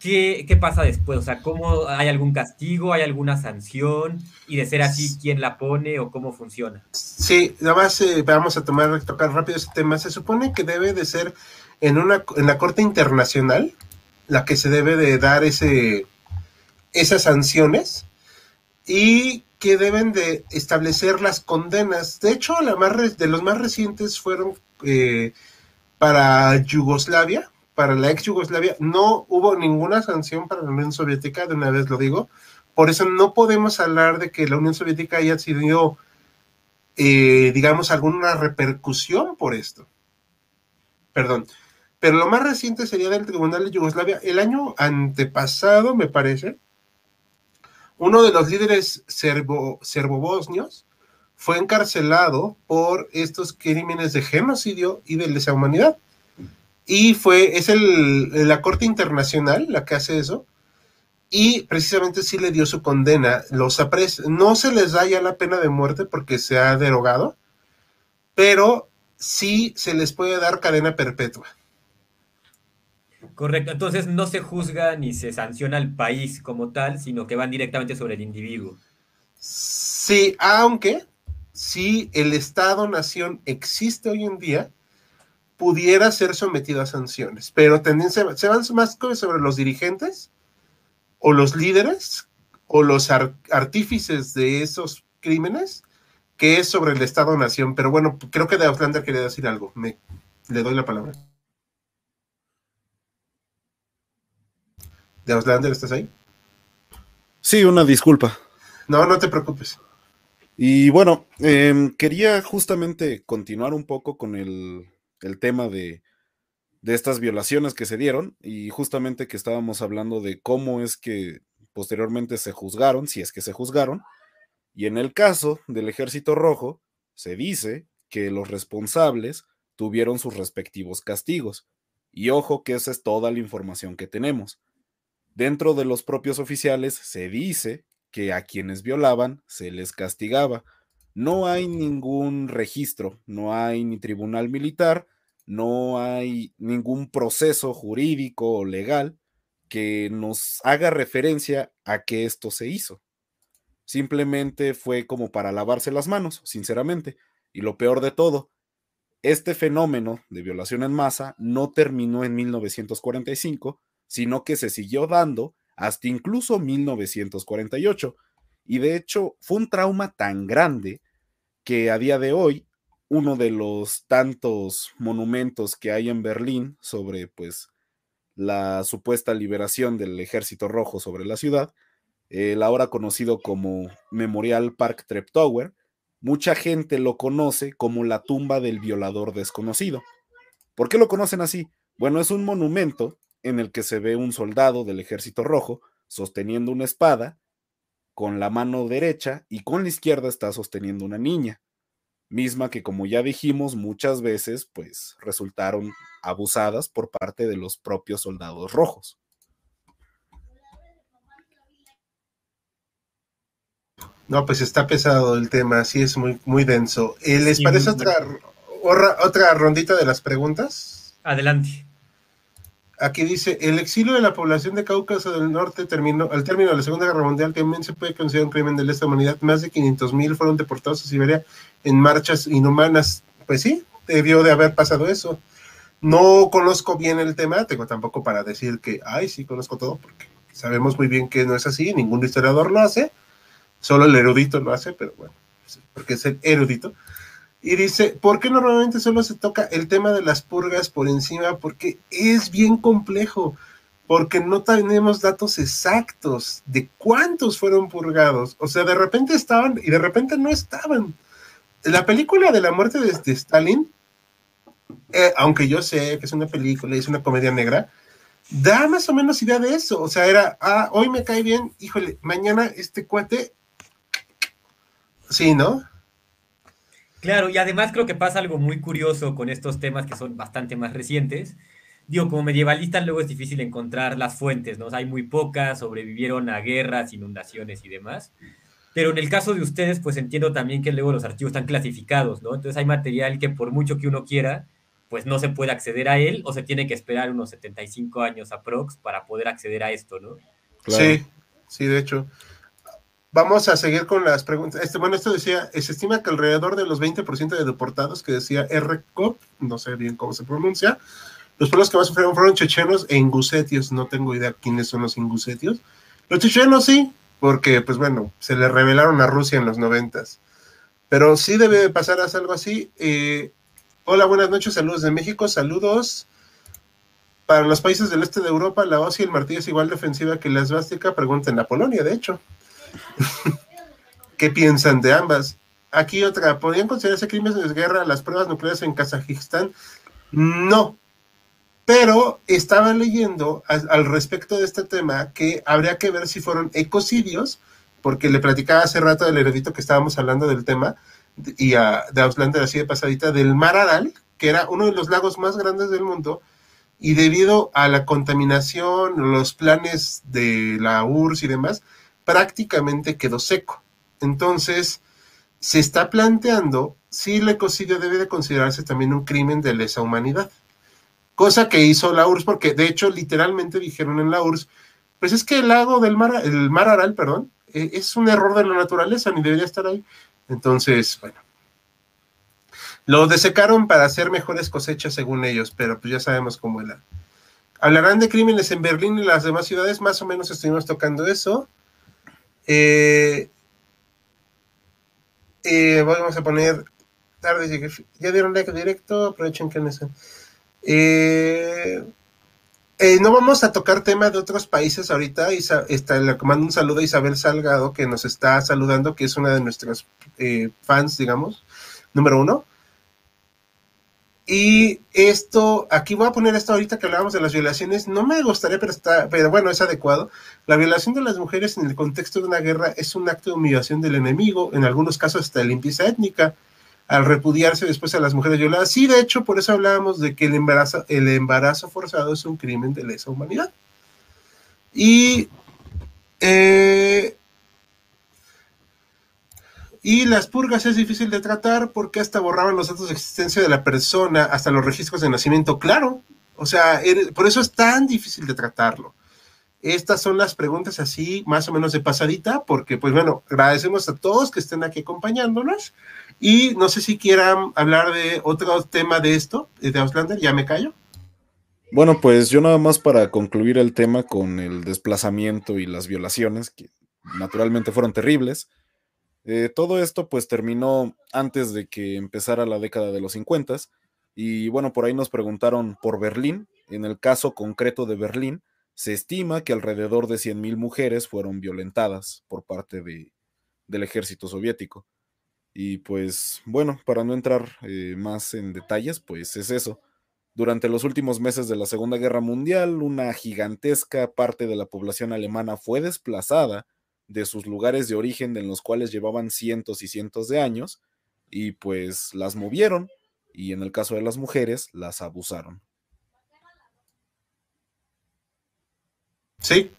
¿qué, pasa después? O sea, ¿cómo hay algún castigo, hay alguna sanción? Y de ser así, ¿quién la pone o cómo funciona? Sí, nada más eh, vamos a tomar, tocar rápido ese tema. Se supone que debe de ser en, una, en la Corte Internacional la que se debe de dar ese, esas sanciones y que deben de establecer las condenas. De hecho, la más de los más recientes fueron eh, para Yugoslavia, para la ex Yugoslavia, no hubo ninguna sanción para la Unión Soviética, de una vez lo digo. Por eso no podemos hablar de que la Unión Soviética haya tenido, eh, digamos, alguna repercusión por esto. Perdón. Pero lo más reciente sería del Tribunal de Yugoslavia. El año antepasado, me parece, uno de los líderes serbo, serbobosnios fue encarcelado por estos crímenes de genocidio y de lesa humanidad. Y fue, es el, la Corte Internacional la que hace eso. Y precisamente sí le dio su condena. Los apres no se les da ya la pena de muerte porque se ha derogado, pero sí se les puede dar cadena perpetua. Correcto, entonces no se juzga ni se sanciona al país como tal, sino que van directamente sobre el individuo. Sí, aunque si el Estado-nación existe hoy en día, pudiera ser sometido a sanciones, pero tendencia, se van más sobre los dirigentes o los líderes o los artífices de esos crímenes que es sobre el Estado-nación. Pero bueno, creo que de Auslander quería decir algo. Me, le doy la palabra. ¿De Auslander estás ahí? Sí, una disculpa. No, no te preocupes. Y bueno, em, quería justamente continuar un poco con el, el tema de, de estas violaciones que se dieron y justamente que estábamos hablando de cómo es que posteriormente se juzgaron, si es que se juzgaron, y en el caso del Ejército Rojo se dice que los responsables tuvieron sus respectivos castigos. Y ojo que esa es toda la información que tenemos. Dentro de los propios oficiales se dice que a quienes violaban se les castigaba no hay ningún registro, no hay ni tribunal militar, no hay ningún proceso jurídico o legal que nos haga referencia a que esto se hizo. Simplemente fue como para lavarse las manos, sinceramente. Y lo peor de todo, este fenómeno de violación en masa no terminó en 1945, sino que se siguió dando hasta incluso 1948. Y de hecho fue un trauma tan grande que a día de hoy uno de los tantos monumentos que hay en Berlín sobre pues la supuesta liberación del ejército rojo sobre la ciudad, el ahora conocido como Memorial Park Treptower, mucha gente lo conoce como la tumba del violador desconocido. ¿Por qué lo conocen así? Bueno, es un monumento en el que se ve un soldado del ejército rojo sosteniendo una espada con la mano derecha y con la izquierda está sosteniendo una niña, misma que como ya dijimos muchas veces pues resultaron abusadas por parte de los propios soldados rojos. No, pues está pesado el tema, sí es muy, muy denso. Eh, ¿Les parece otra, otra rondita de las preguntas? Adelante. Aquí dice, el exilio de la población de Cáucaso del Norte terminó, al término de la Segunda Guerra Mundial también se puede considerar un crimen de lesa humanidad. Más de 500 mil fueron deportados a Siberia en marchas inhumanas. Pues sí, debió de haber pasado eso. No conozco bien el tema, tengo tampoco para decir que, ay, sí conozco todo, porque sabemos muy bien que no es así, ningún historiador lo hace Solo el erudito lo hace, pero bueno, porque es el erudito. Y dice, ¿por qué normalmente solo se toca el tema de las purgas por encima? Porque es bien complejo, porque no tenemos datos exactos de cuántos fueron purgados. O sea, de repente estaban y de repente no estaban. La película de la muerte de, Stalin, eh, aunque yo sé que es una película y es una comedia negra, da más o menos idea de eso. O sea, era, ah, hoy me cae bien, híjole, mañana este cuate Sí, ¿no? Claro, y además creo que pasa algo muy curioso con estos temas que son bastante más recientes. Digo, como medievalistas luego es difícil encontrar las fuentes, ¿no? hay muy pocas, sobrevivieron a guerras, inundaciones y demás. Pero en el caso de ustedes, pues entiendo también que luego los archivos están clasificados, ¿no? Entonces hay material que por mucho que uno quiera, pues no se puede acceder a él o se tiene que esperar unos 75 años aprox para poder acceder a esto, ¿no? Sí, sí, de hecho. Vamos a seguir con las preguntas. Este, bueno, esto decía, se estima que alrededor de los 20% de deportados que decía RCOP, no sé bien cómo se pronuncia, los pueblos que más sufrieron fueron chechenos e ingusetios. No tengo idea quiénes son los ingusetios. Los chechenos sí, porque pues bueno, se le revelaron a Rusia en los noventas. Pero sí debe pasar algo así. Eh, hola, buenas noches, saludos de México, saludos. Para los países del este de Europa, la hoz y el martillo es igual defensiva que la esvástica, pregunten la Polonia, de hecho. ¿Qué piensan de ambas? Aquí otra, ¿podrían considerarse crímenes de guerra las pruebas nucleares en Kazajistán? No, pero estaba leyendo al, respecto de este tema que habría que ver si fueron ecocidios, porque le platicaba hace rato del erudito que estábamos hablando del tema, y de Auslander así de pasadita, del Mar Aral, que era uno de los lagos más grandes del mundo, y debido a la contaminación, los planes de la URSS y demás, prácticamente quedó seco. Entonces, se está planteando si el ecocidio debe de considerarse también un crimen de lesa humanidad. Cosa que hizo la URSS, porque de hecho literalmente dijeron en la URSS, pues es que el lago del mar, el mar Aral, perdón, e, es un error de la naturaleza, ni debería estar ahí. Entonces, bueno, lo desecaron para hacer mejores cosechas según ellos, pero pues ya sabemos cómo era. Hablarán de crímenes en Berlín y las demás ciudades, más o menos estuvimos tocando eso. Eh, eh, vamos a poner tarde, ya dieron like directo, aprovechen que no eh, eh, no vamos a tocar tema de otros países ahorita. está, le mando un saludo a Isabel Salgado, que nos está saludando, que es una de nuestras fans, digamos, número uno. Y esto, aquí voy a poner esto ahorita que hablábamos de las violaciones, no me gustaría, pero está, pero bueno, es adecuado. La violación de las mujeres en el contexto de una guerra es un acto de humillación del enemigo, en algunos casos hasta de limpieza étnica, al repudiarse después a las mujeres violadas. Sí, de hecho, por eso hablábamos de que el embarazo, el embarazo forzado es un crimen de lesa humanidad. Y eh, y las purgas es difícil de tratar porque hasta borraban los datos de existencia de la persona, hasta los registros de nacimiento, claro. O sea, por eso es tan difícil de tratarlo. Estas son las preguntas así, más o menos de pasadita, porque pues bueno, agradecemos a todos que estén aquí acompañándonos. Y no sé si quieran hablar de otro tema de esto, de Auslander, ya me callo. Bueno, pues yo nada más para concluir el tema con el desplazamiento y las violaciones, que naturalmente fueron terribles. Eh, todo esto pues terminó antes de que empezara la década de los 50 y bueno, por ahí nos preguntaron por Berlín. En el caso concreto de Berlín, se estima que alrededor de 100.000 mujeres fueron violentadas por parte de, del ejército soviético. Y pues bueno, para no entrar eh, más en detalles, pues es eso. Durante los últimos meses de la Segunda Guerra Mundial, una gigantesca parte de la población alemana fue desplazada de sus lugares de origen en los cuales llevaban cientos y cientos de años y pues las movieron y en el caso de las mujeres las abusaron. Sí,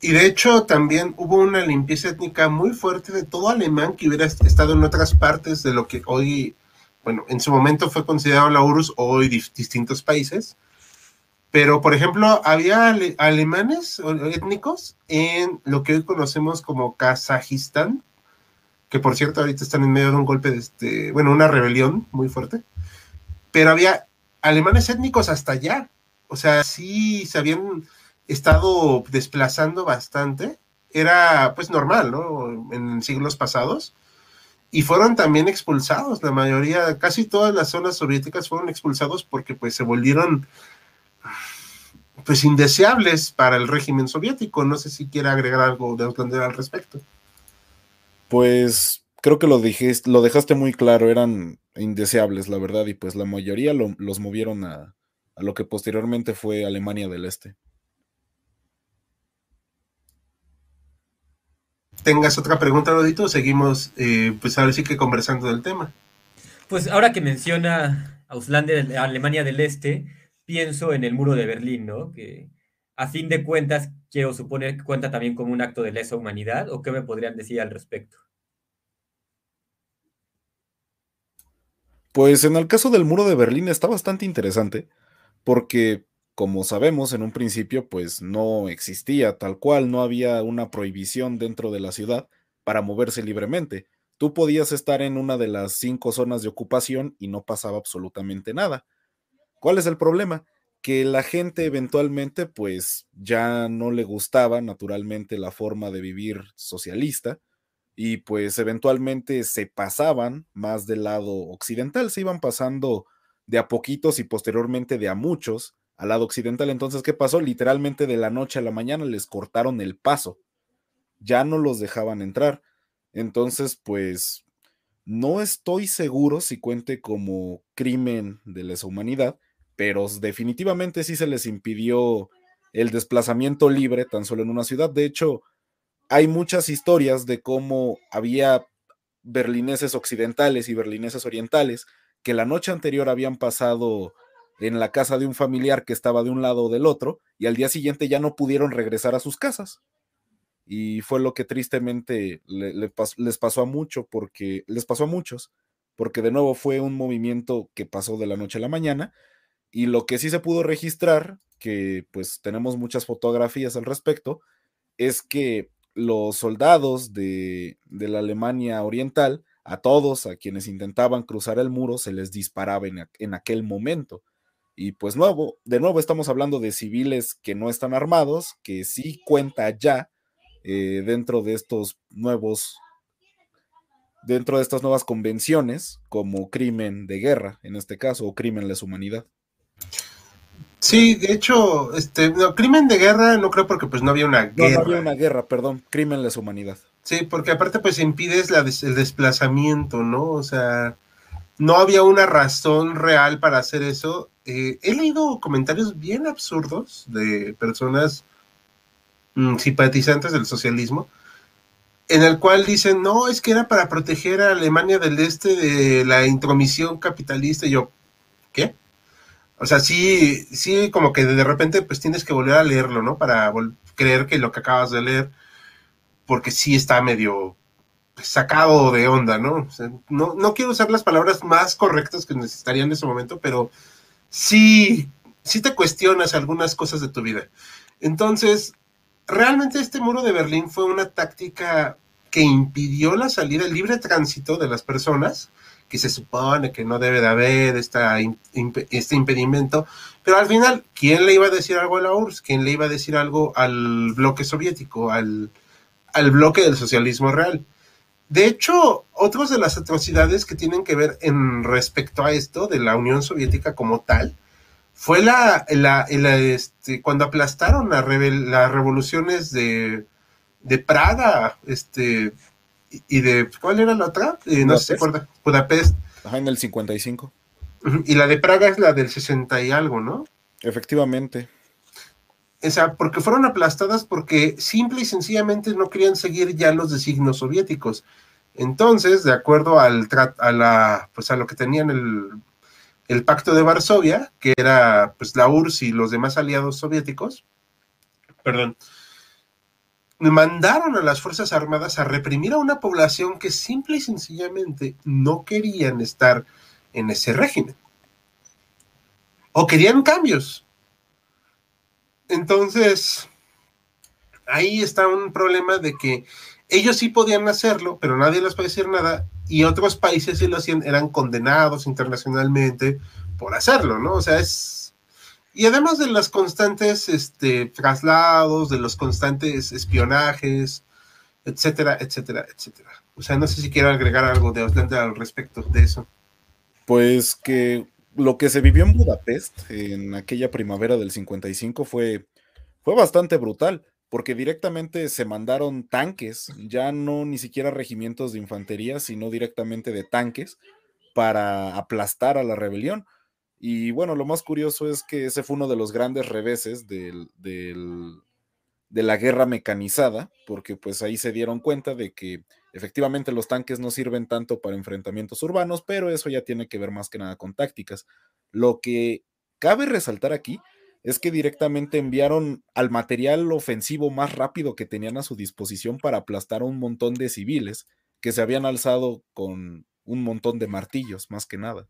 y de hecho también hubo una limpieza étnica muy fuerte de todo alemán que hubiera estado en otras partes de lo que hoy bueno, en su momento fue considerado la URSS, hoy distintos países, pero por ejemplo, había alemanes étnicos en lo que hoy conocemos como Kazajistán, que por cierto ahorita están en medio de un golpe de este, bueno, una rebelión muy fuerte, pero había alemanes étnicos hasta allá, o sea, sí se habían estado desplazando bastante, era pues normal, ¿no? En siglos pasados. Y fueron también expulsados, la mayoría, casi todas las zonas soviéticas fueron expulsados porque pues se volvieron pues indeseables para el régimen soviético. No sé si quiere agregar algo de Outlander al respecto. Pues creo que lo dijiste, lo dejaste muy claro, eran indeseables, la verdad, y pues la mayoría los movieron a, a lo que posteriormente fue Alemania del Este. tengas otra pregunta, Rodito, seguimos, eh, pues ahora sí que conversando del tema. Pues ahora que menciona Auslander, Alemania del Este, pienso en el muro de Berlín, ¿no? Que a fin de cuentas, quiero suponer que cuenta también como un acto de lesa humanidad, ¿o qué me podrían decir al respecto? Pues en el caso del muro de Berlín está bastante interesante, porque como sabemos, en un principio pues no existía tal cual, no había una prohibición dentro de la ciudad para moverse libremente. Tú podías estar en una de las cinco zonas de ocupación y no pasaba absolutamente nada. ¿Cuál es el problema? Que la gente eventualmente pues ya no le gustaba naturalmente la forma de vivir socialista y pues eventualmente se pasaban más del lado occidental, se iban pasando de a poquitos y posteriormente de a muchos al lado occidental. Entonces, ¿qué pasó? Literalmente de la noche a la mañana les cortaron el paso. Ya no los dejaban entrar. Entonces, pues, no estoy seguro si cuente como crimen de lesa humanidad, pero definitivamente sí se les impidió el desplazamiento libre tan solo en una ciudad. De hecho, hay muchas historias de cómo había berlineses occidentales y berlineses orientales que la noche anterior habían pasado en la casa de un familiar que estaba de un lado o del otro y al día siguiente ya no pudieron regresar a sus casas. Y fue lo que tristemente les pasó a mucho porque les pasó a muchos, porque de nuevo fue un movimiento que pasó de la noche a la mañana y lo que sí se pudo registrar, que pues tenemos muchas fotografías al respecto, es que los soldados de, de la Alemania Oriental, a todos a quienes intentaban cruzar el muro, se les disparaba en, aquel momento. Y pues nuevo, de nuevo estamos hablando de civiles que no están armados, que sí cuenta ya eh, dentro de estos nuevos, dentro de estas nuevas convenciones como crimen de guerra, en este caso, o crimen lesa humanidad. Sí, de hecho, este, no, crimen de guerra no creo porque pues no había una guerra. No, había una guerra, perdón, crimen lesa humanidad. Sí, porque aparte pues impides la, el desplazamiento, ¿no? O sea, no había una razón real para hacer eso. Eh, he leído comentarios bien absurdos de personas mm, simpatizantes del socialismo, en el cual dicen, no, es que era para proteger a Alemania del Este de la intromisión capitalista. Y yo, ¿qué? O sea, sí, sí, como que de repente pues tienes que volver a leerlo, ¿no? Para creer que lo que acabas de leer, porque sí está medio sacado de onda, ¿no? ¿no? No quiero usar las palabras más correctas que necesitaría en ese momento, pero sí, sí te cuestionas algunas cosas de tu vida. Entonces, realmente este muro de Berlín fue una táctica que impidió la salida, el libre tránsito de las personas, que se supone que no debe de haber este impedimento, pero al final, ¿quién le iba a decir algo a la URSS? ¿Quién le iba a decir algo al bloque soviético, al, al bloque del socialismo real? De hecho, otras de las atrocidades que tienen que ver en respecto a esto de la Unión Soviética como tal, fue la, este, cuando aplastaron las revoluciones de, de Praga, este, y de, ¿cuál era la otra? Eh, no sé si se acuerda, Budapest. Ajá, en el 55. Y la de Praga es la del 60 y algo, ¿no? Efectivamente. O sea, porque fueron aplastadas porque simple y sencillamente no querían seguir ya los designios soviéticos. Entonces, de acuerdo al a la, pues a lo que tenían el, el pacto de Varsovia, que era pues la URSS y los demás aliados soviéticos, perdón, mandaron a las Fuerzas Armadas a reprimir a una población que simple y sencillamente no querían estar en ese régimen. O querían cambios. Entonces, ahí está un problema de que ellos sí podían hacerlo, pero nadie les puede decir nada, y otros países sí lo hacían, eran condenados internacionalmente por hacerlo, ¿no? O sea, es... Y además de los constantes este, traslados, de los constantes espionajes, etcétera, etcétera, etcétera. O sea, no sé si quiero agregar algo de al respecto de eso. Pues que lo que se vivió en Budapest en aquella primavera del 55 fue, fue bastante brutal, porque directamente se mandaron tanques, ya no ni siquiera regimientos de infantería, sino directamente de tanques para aplastar a la rebelión. Y bueno, lo más curioso es que ese fue uno de los grandes reveses de la guerra mecanizada, porque pues ahí se dieron cuenta de que Efectivamente, los tanques no sirven tanto para enfrentamientos urbanos, pero eso ya tiene que ver más que nada con tácticas. Lo que cabe resaltar aquí es que directamente enviaron al material ofensivo más rápido que tenían a su disposición para aplastar a un montón de civiles que se habían alzado con un montón de martillos, más que nada.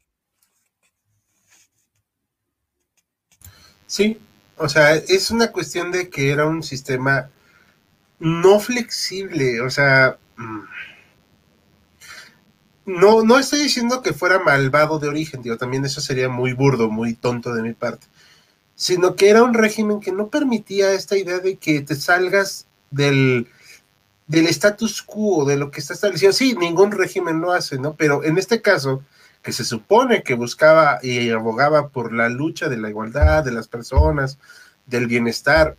Sí, o sea, es una cuestión de que era un sistema no flexible, o sea, Mm. No, no estoy diciendo que fuera malvado de origen, digo, también eso sería muy burdo, muy tonto de mi parte, sino que era un régimen que no permitía esta idea de que te salgas del, del status quo, de lo que está establecido. Sí, ningún régimen lo hace, ¿no? Pero en este caso, que se supone que buscaba y abogaba por la lucha de la igualdad de las personas, del bienestar,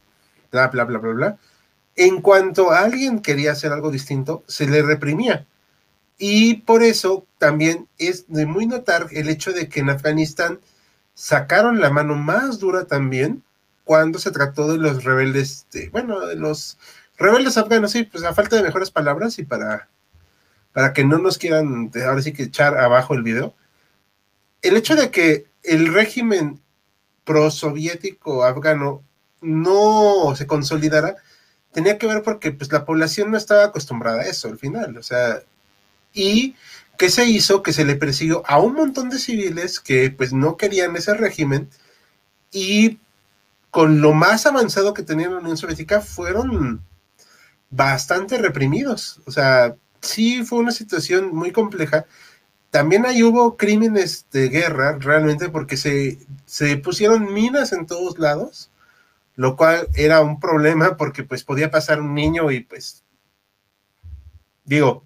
bla, bla, bla, bla, bla, en cuanto alguien quería hacer algo distinto, se le reprimía. Y por eso también es de muy notar el hecho de que en Afganistán sacaron la mano más dura también cuando se trató de los rebeldes, bueno, de los rebeldes afganos, sí, pues a falta de mejores palabras y para, para que no nos quieran ahora sí que echar abajo el video. El hecho de que el régimen prosoviético afgano no se consolidara tenía que ver porque pues la población no estaba acostumbrada a eso al final, o sea, y ¿qué se hizo? Que se le persiguió a un montón de civiles que pues no querían ese régimen y con lo más avanzado que tenía la Unión Soviética fueron bastante reprimidos, o sea, sí fue una situación muy compleja. También ahí hubo crímenes de guerra realmente porque se, se pusieron minas en todos lados lo cual era un problema porque pues podía pasar un niño y pues digo,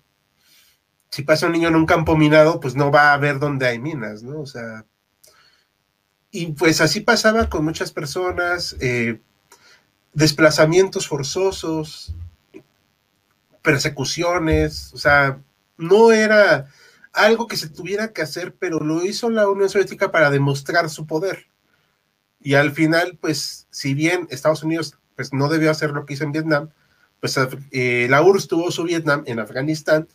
si pasa un niño en un campo minado, pues no va a ver dónde hay minas, ¿no? O sea, y pues así pasaba con muchas personas, eh, desplazamientos forzosos, persecuciones, o sea, no era algo que se tuviera que hacer, pero lo hizo la Unión Soviética para demostrar su poder. Y al final, pues, si bien Estados Unidos pues, no debió hacer lo que hizo en Vietnam, pues eh, la URSS tuvo su Vietnam en Afganistán,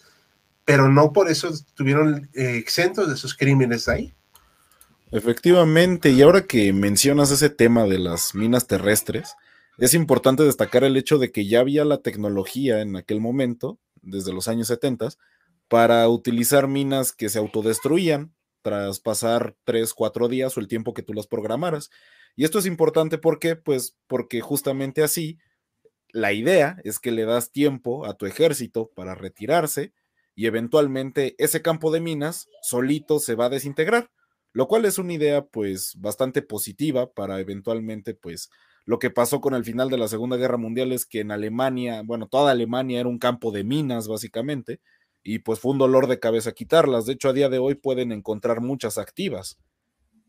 pero no por eso estuvieron eh, exentos de sus crímenes ahí. Efectivamente, y ahora que mencionas ese tema de las minas terrestres, es importante destacar el hecho de que ya había la tecnología en aquel momento, desde los años 70, para utilizar minas que se autodestruían tras pasar 3, 4 días o el tiempo que tú las programaras. Y esto es importante porque, pues, porque justamente así, la idea es que le das tiempo a tu ejército para retirarse y eventualmente ese campo de minas solito se va a desintegrar, lo cual es una idea pues bastante positiva para eventualmente pues lo que pasó con el final de la Segunda Guerra Mundial es que en Alemania, bueno, toda Alemania era un campo de minas básicamente y pues fue un dolor de cabeza quitarlas. De hecho, a día de hoy pueden encontrar muchas activas.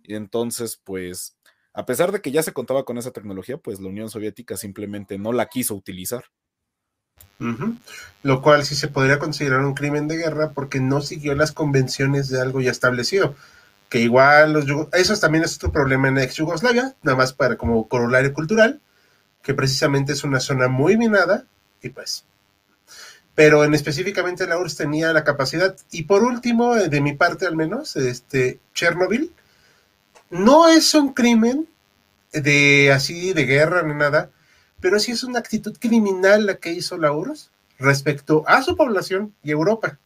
Y entonces, pues a pesar de que ya se contaba con esa tecnología, pues la Unión Soviética simplemente no la quiso utilizar. Lo cual sí se podría considerar un crimen de guerra porque no siguió las convenciones de algo ya establecido. Que igual los eso también es otro problema en ex Yugoslavia, nada más para como corolario cultural, que precisamente es una zona muy minada, y pues pero en específicamente la URSS tenía la capacidad. Y por último, eh, de mi parte al menos, este, Chernobyl no es un crimen de así de guerra ni nada, pero sí es una actitud criminal la que hizo la URSS respecto a su población y Europa.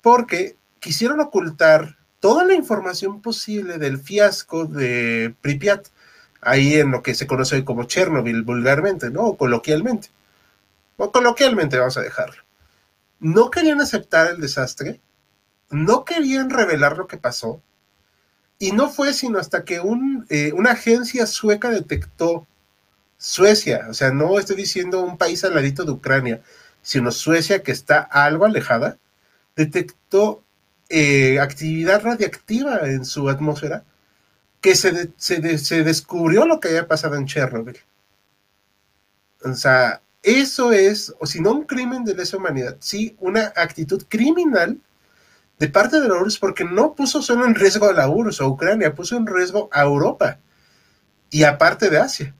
Porque quisieron ocultar toda la información posible del fiasco de Pripyat, ahí en lo que se conoce como Chernobyl vulgarmente, ¿no? O coloquialmente o coloquialmente vamos a dejarlo, no querían aceptar el desastre, no querían revelar lo que pasó, y no fue sino hasta que un, eh, una agencia sueca detectó Suecia, o sea, no estoy diciendo un país al ladito de Ucrania, sino Suecia que está algo alejada, detectó eh, actividad radiactiva en su atmósfera, que se, se, se descubrió lo que había pasado en Chernobyl. O sea, eso es, o si no un crimen de lesa humanidad, sí una actitud criminal de parte de la URSS porque no puso solo en riesgo a la URSS o Ucrania, puso en riesgo a Europa y aparte de Asia.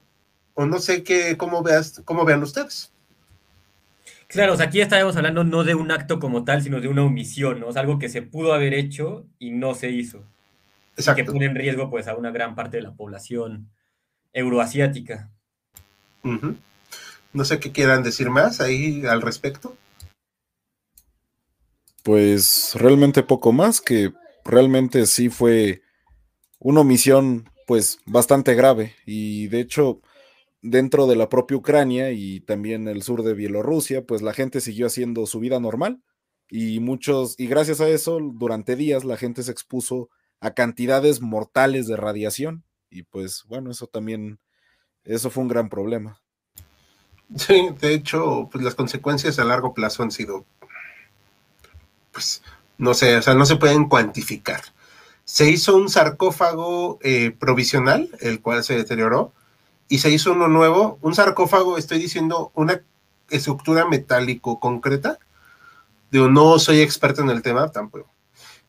O no sé qué, cómo, veas, cómo vean ustedes. Claro, o sea, aquí estábamos hablando no de un acto como tal, sino de una omisión, ¿no? Es algo que se pudo haber hecho y no se hizo. Exacto. que pone en riesgo pues a una gran parte de la población euroasiática. No sé qué quieran decir más ahí al respecto. Pues realmente poco más, que realmente sí fue una omisión pues bastante grave y de hecho dentro de la propia Ucrania y también el sur de Bielorrusia, pues la gente siguió haciendo su vida normal y muchos, y gracias a eso, durante días la gente se expuso a cantidades mortales de radiación y pues bueno, eso también, eso fue un gran problema. Sí, de hecho, pues las consecuencias a largo plazo han sido, pues, no sé, o sea, no se pueden cuantificar. Se hizo un sarcófago eh, provisional, el cual se deterioró, y se hizo uno nuevo. Un sarcófago, estoy diciendo, una estructura metálico concreta. Digo, no soy experto en el tema tampoco.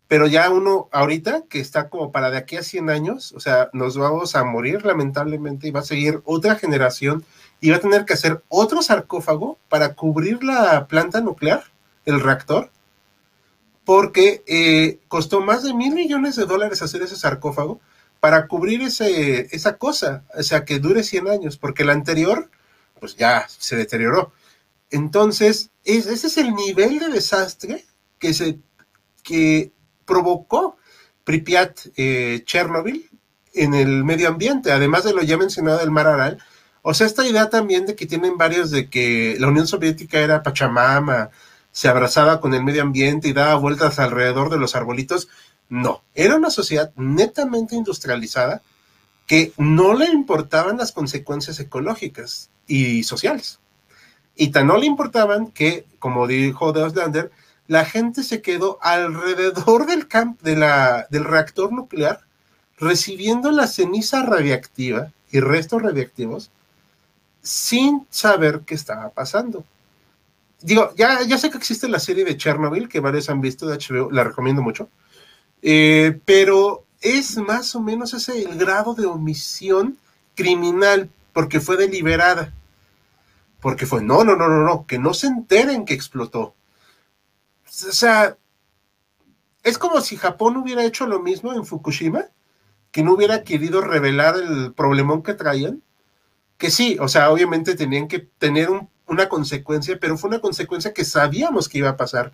Pero ya uno ahorita, que está como para de aquí a 100 años, o sea, nos vamos a morir lamentablemente y va a seguir otra generación y va a tener que hacer otro sarcófago para cubrir la planta nuclear, el reactor, porque eh, costó más de mil millones de dólares hacer ese sarcófago para cubrir ese, esa cosa, o sea, que dure 100 años, porque el anterior, pues ya se deterioró. Entonces, ese es el nivel de desastre que, se, que provocó Pripyat, eh, Chernobyl, en el medio ambiente, además de lo ya mencionado del mar Aral, o sea, esta idea también de que tienen varios de que la Unión Soviética era Pachamama, se abrazaba con el medio ambiente y daba vueltas alrededor de los arbolitos. No, era una sociedad netamente industrializada que no le importaban las consecuencias ecológicas y sociales. Y tan no le importaban que, como dijo De Oslander, la gente se quedó alrededor del, camp de la, del reactor nuclear recibiendo la ceniza radiactiva y restos radiactivos sin saber qué estaba pasando. Digo, ya, ya sé que existe la serie de Chernobyl, que varios han visto de HBO, la recomiendo mucho, eh, pero es más o menos ese el grado de omisión criminal, porque fue deliberada. Porque fue, no, no, no, no, no, que no se enteren que explotó. O sea, es como si Japón hubiera hecho lo mismo en Fukushima, que no hubiera querido revelar el problemón que traían que sí, o sea, obviamente tenían que tener una consecuencia, pero fue una consecuencia que sabíamos que iba a pasar,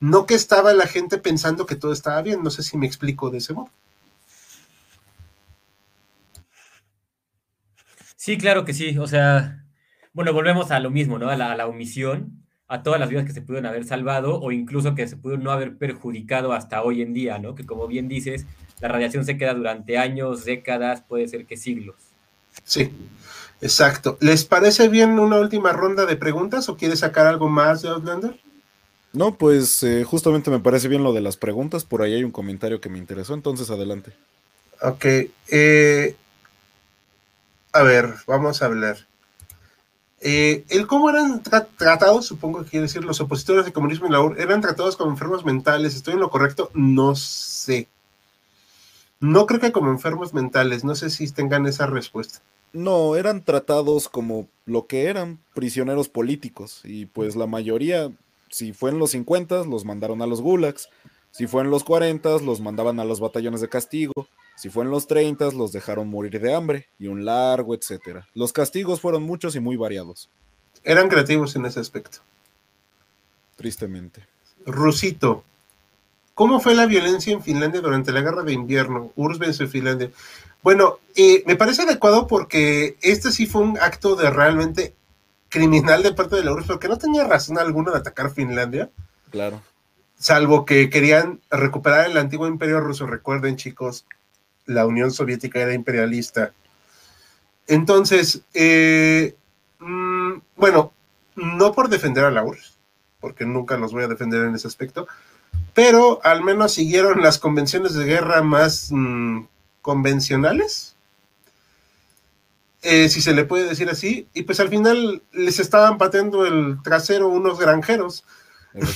no que estaba la gente pensando que todo estaba bien, no sé si me explico de ese modo. Sí, claro que sí, o sea, bueno, volvemos a lo mismo, ¿no? A la, a la omisión, a todas las vidas que se pudieron haber salvado o incluso que se pudieron no haber perjudicado hasta hoy en día, ¿no? Que como bien dices, la radiación se queda durante años, décadas, puede ser que siglos. Sí. Exacto. ¿Les parece bien una última ronda de preguntas o quieres sacar algo más de Outlander? No, pues eh, justamente me parece bien lo de las preguntas. Por ahí hay un comentario que me interesó, entonces adelante. Ok. Eh, a ver, vamos a hablar. Eh, el cómo eran tratados, supongo que quiere decir los opositores de comunismo y la UR, eran tratados como enfermos mentales. ¿Estoy en lo correcto? No sé. No creo que como enfermos mentales, no sé si tengan esa respuesta. No, eran tratados como lo que eran, prisioneros políticos. Y pues la mayoría, si fue en los 50, los mandaron a los gulags. Si fue en los 40, los mandaban a los batallones de castigo. Si fue en los 30, los dejaron morir de hambre y un largo, etcétera. Los castigos fueron muchos y muy variados. Eran creativos en ese aspecto. Tristemente. Rusito, ¿cómo fue la violencia en Finlandia durante la guerra de invierno? URSS en Finlandia. Bueno, eh, me parece adecuado porque este sí fue un acto de realmente criminal de parte de la URSS, porque no tenía razón alguna de atacar Finlandia. Claro. Salvo que querían recuperar el antiguo imperio ruso. Recuerden, chicos, la Unión Soviética era imperialista. Entonces, eh, mm, bueno, no por defender a la URSS, porque nunca los voy a defender en ese aspecto, pero al menos siguieron las convenciones de guerra más mm, convencionales, eh, si se le puede decir así, y pues al final les estaban pateando el trasero unos granjeros.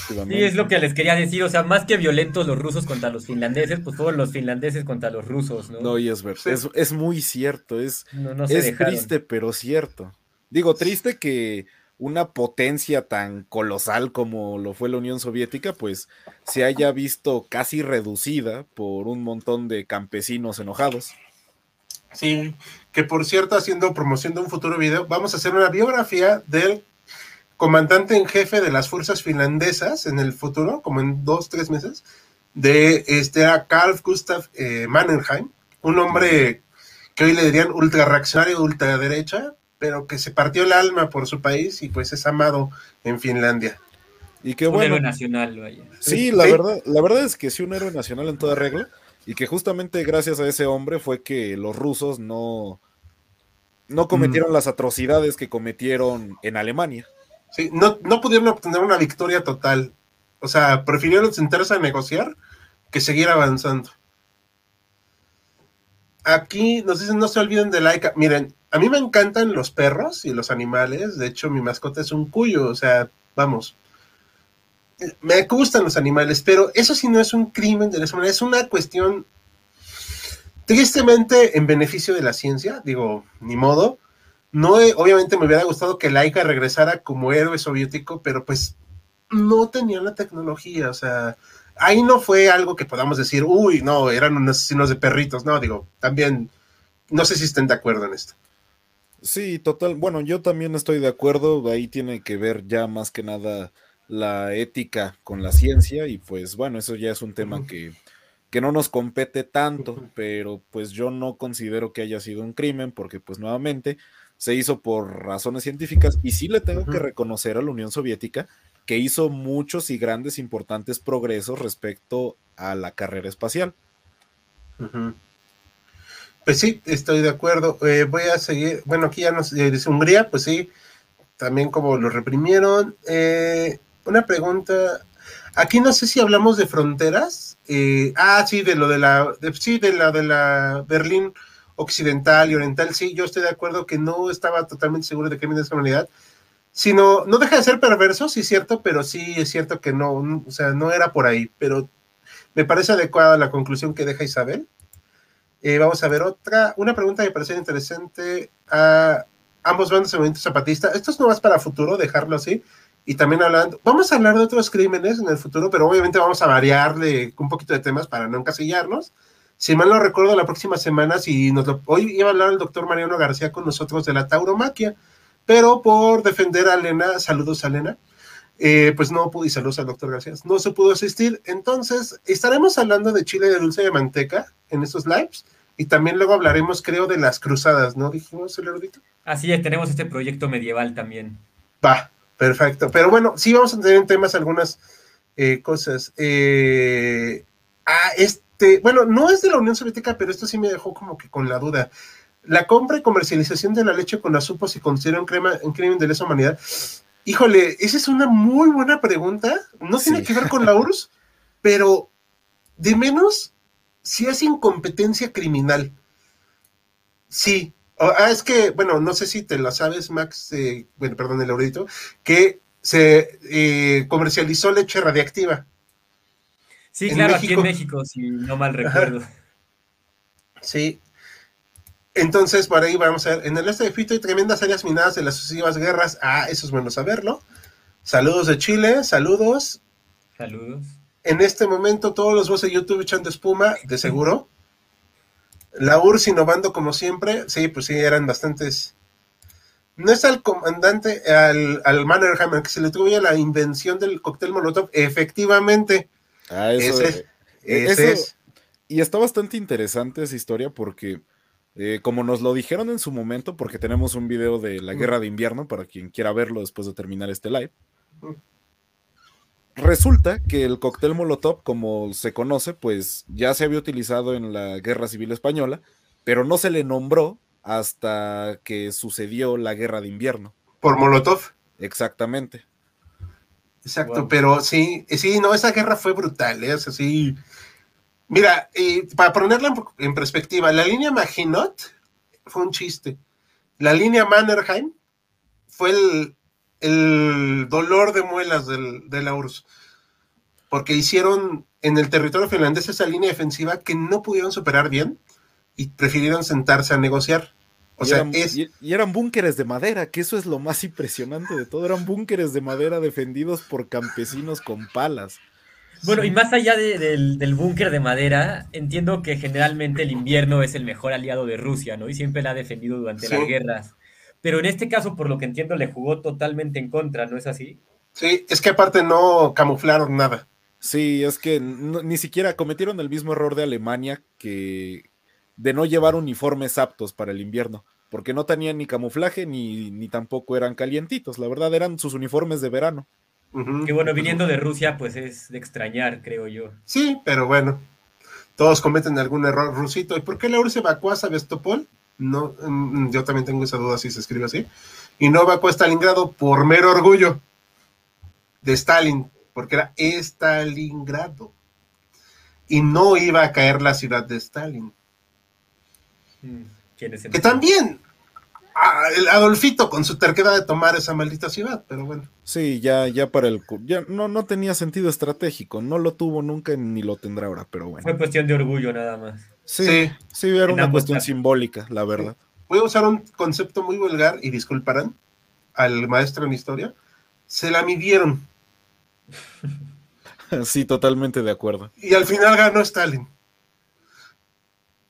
Sí, es lo que les quería decir, o sea, más que violentos los rusos contra los finlandeses, pues fueron los finlandeses contra los rusos, ¿no? No, y es verdad, es, muy cierto, es, es triste, pero cierto. Digo, triste que una potencia tan colosal como lo fue la Unión Soviética, pues se haya visto casi reducida por un montón de campesinos enojados. Sí, que por cierto, haciendo promoción de un futuro video, vamos a hacer una biografía del comandante en jefe de las fuerzas finlandesas en el futuro, como en dos, tres meses, de este a Carl Gustav eh, Mannerheim, un hombre que hoy le dirían ultra reaccionario, ultraderecha, pero que se partió el alma por su país y pues es amado en Finlandia. Y qué bueno. Un héroe nacional, vaya. Sí, la verdad, la verdad es que sí, un héroe nacional en toda regla, y que justamente gracias a ese hombre fue que los rusos no, no cometieron mm. las atrocidades que cometieron en Alemania. Sí, no, no pudieron obtener una victoria total. O sea, prefirieron sentarse a negociar que seguir avanzando. Aquí nos dicen, no se olviden de Laika. Miren, a mí me encantan los perros y los animales. De hecho, mi mascota es un cuyo. O sea, vamos. Me gustan los animales, pero eso sí no es un crimen de lesa Es una cuestión tristemente en beneficio de la ciencia. Digo, ni modo no, obviamente me hubiera gustado que Laika regresara como héroe soviético, pero pues no tenía la tecnología, o sea, ahí no fue algo que podamos decir, uy, no, eran unos asesinos de perritos, no, digo, también, no sé si estén de acuerdo en esto. Sí, total, bueno, yo también estoy de acuerdo, ahí tiene que ver ya más que nada la ética con la ciencia y pues bueno, eso ya es un tema que, que no nos compete tanto, pero pues yo no considero que haya sido un crimen porque pues nuevamente se hizo por razones científicas y sí le tengo que reconocer a la Unión Soviética que hizo muchos y grandes importantes progresos respecto a la carrera espacial. Pues sí, estoy de acuerdo. Eh, voy a seguir, bueno, aquí ya nos eh, dice Hungría, pues sí, también como lo reprimieron. Eh, una pregunta, aquí no sé si hablamos de fronteras. ah, sí, de lo de la, sí, de la de la Berlín occidental y oriental, sí, yo estoy de acuerdo que no estaba totalmente seguro de que viene esa humanidad, sino, no deja de ser perverso, sí es cierto, pero sí es cierto que no, o sea, no era por ahí, pero me parece adecuada la conclusión que deja Isabel. Eh, vamos a ver otra, una pregunta que me parece interesante a ambos bandos de movimiento zapatista. Esto es no más para futuro, dejarlo así. Y también hablando, vamos a hablar de otros crímenes en el futuro, pero obviamente vamos a variarle un poquito de temas para no encasillarnos. Si mal no recuerdo, la próxima semana, si nos hoy iba a hablar el doctor Mariano García con nosotros de la tauromaquia, pero por defender a Elena, saludos a Elena, eh, pues no pude, y saludos al doctor García, no se pudo asistir. Entonces, estaremos hablando de chile de dulce de manteca en estos lives y también luego hablaremos, creo, de las cruzadas, ¿no? Dijimos el erudito. Así es, tenemos este proyecto medieval también. Va, perfecto. Pero bueno, sí vamos a tener en temas algunas eh, cosas. Eh, ah, este bueno, no es de la Unión Soviética, pero esto sí me dejó como que con la duda. La compra y comercialización de la leche con azúcar se considera un, crema, un crimen de lesa humanidad. Híjole, esa es una muy buena pregunta. No tiene que ver con la URSS, *laughs* pero de menos si es incompetencia criminal. Sí. Ah, es que, bueno, no sé si te lo sabes, Max, eh, bueno, perdón, el audito, que se eh, comercializó leche radiactiva. Sí, claro, aquí en México, si no mal recuerdo. Sí. Entonces, por ahí vamos a ver. En el este de Fito hay tremendas áreas minadas de las sucesivas guerras. Ah, eso es bueno saberlo. Saludos de Chile, saludos. Saludos. En este momento, todos los voces de YouTube echando espuma, de seguro. La URSS innovando como siempre. Sí, pues sí, eran bastantes. No es al comandante, al, al Mannerheimer, que se le tuvo la invención del cóctel Molotov. Efectivamente. Ah, eso, Ese- eh, ese eso- es. Y está bastante interesante esa historia porque, eh, como nos lo dijeron en su momento, porque tenemos un video de la guerra de invierno para quien quiera verlo después de terminar este live. Resulta que el cóctel Molotov, como se conoce, pues ya se había utilizado en la Guerra Civil Española, pero no se le nombró hasta que sucedió la Guerra de Invierno. Por Molotov. Exactamente. Exacto, Wow. pero sí, sí, no, esa guerra fue brutal, ¿eh? O sea, sí. Mira, y para ponerla en, en perspectiva, la línea Maginot fue un chiste. La línea Mannerheim fue el, el dolor de muelas del, de la URSS. Porque hicieron en el territorio finlandés esa línea defensiva que no pudieron superar bien y prefirieron sentarse a negociar. O y, sea, eran, es, y- y eran búnkeres de madera, que eso es lo más impresionante de todo. Eran búnkeres de madera defendidos por campesinos con palas. Bueno, y más allá de- del, del búnker de madera, entiendo que generalmente el invierno es el mejor aliado de Rusia, ¿no? Y siempre la ha defendido durante Sí. las guerras. Pero en este caso, por lo que entiendo, le jugó totalmente en contra, ¿no es así? sí, es que aparte no camuflaron nada. Sí, es que no- ni siquiera cometieron el mismo error de Alemania que de no llevar uniformes aptos para el invierno, porque no tenían ni camuflaje ni, ni tampoco eran calientitos, la verdad eran sus uniformes de verano. Que bueno, viniendo de Rusia, pues es de extrañar, creo yo. Sí, pero bueno, todos cometen algún error rusito. ¿Y por qué la URSS evacuó a Sebastopol? No, mm, yo también tengo esa duda si se escribe así. Y no evacuó a Stalingrado por mero orgullo de Stalin, porque era Stalingrado. Y no iba a caer la ciudad de Stalin. Mm, Que también, ah, el Adolfito con su terquedad de tomar esa maldita ciudad, pero bueno. Sí, ya, ya para el ya no, no tenía sentido estratégico, no lo tuvo nunca ni lo tendrá ahora, pero bueno. Fue cuestión de orgullo nada más. Sí, Sí. sí, era una cuestión casos. simbólica, la verdad. voy a usar un concepto muy vulgar y disculparán al maestro en historia, se la midieron *laughs* Sí, totalmente de acuerdo. y al final ganó Stalin.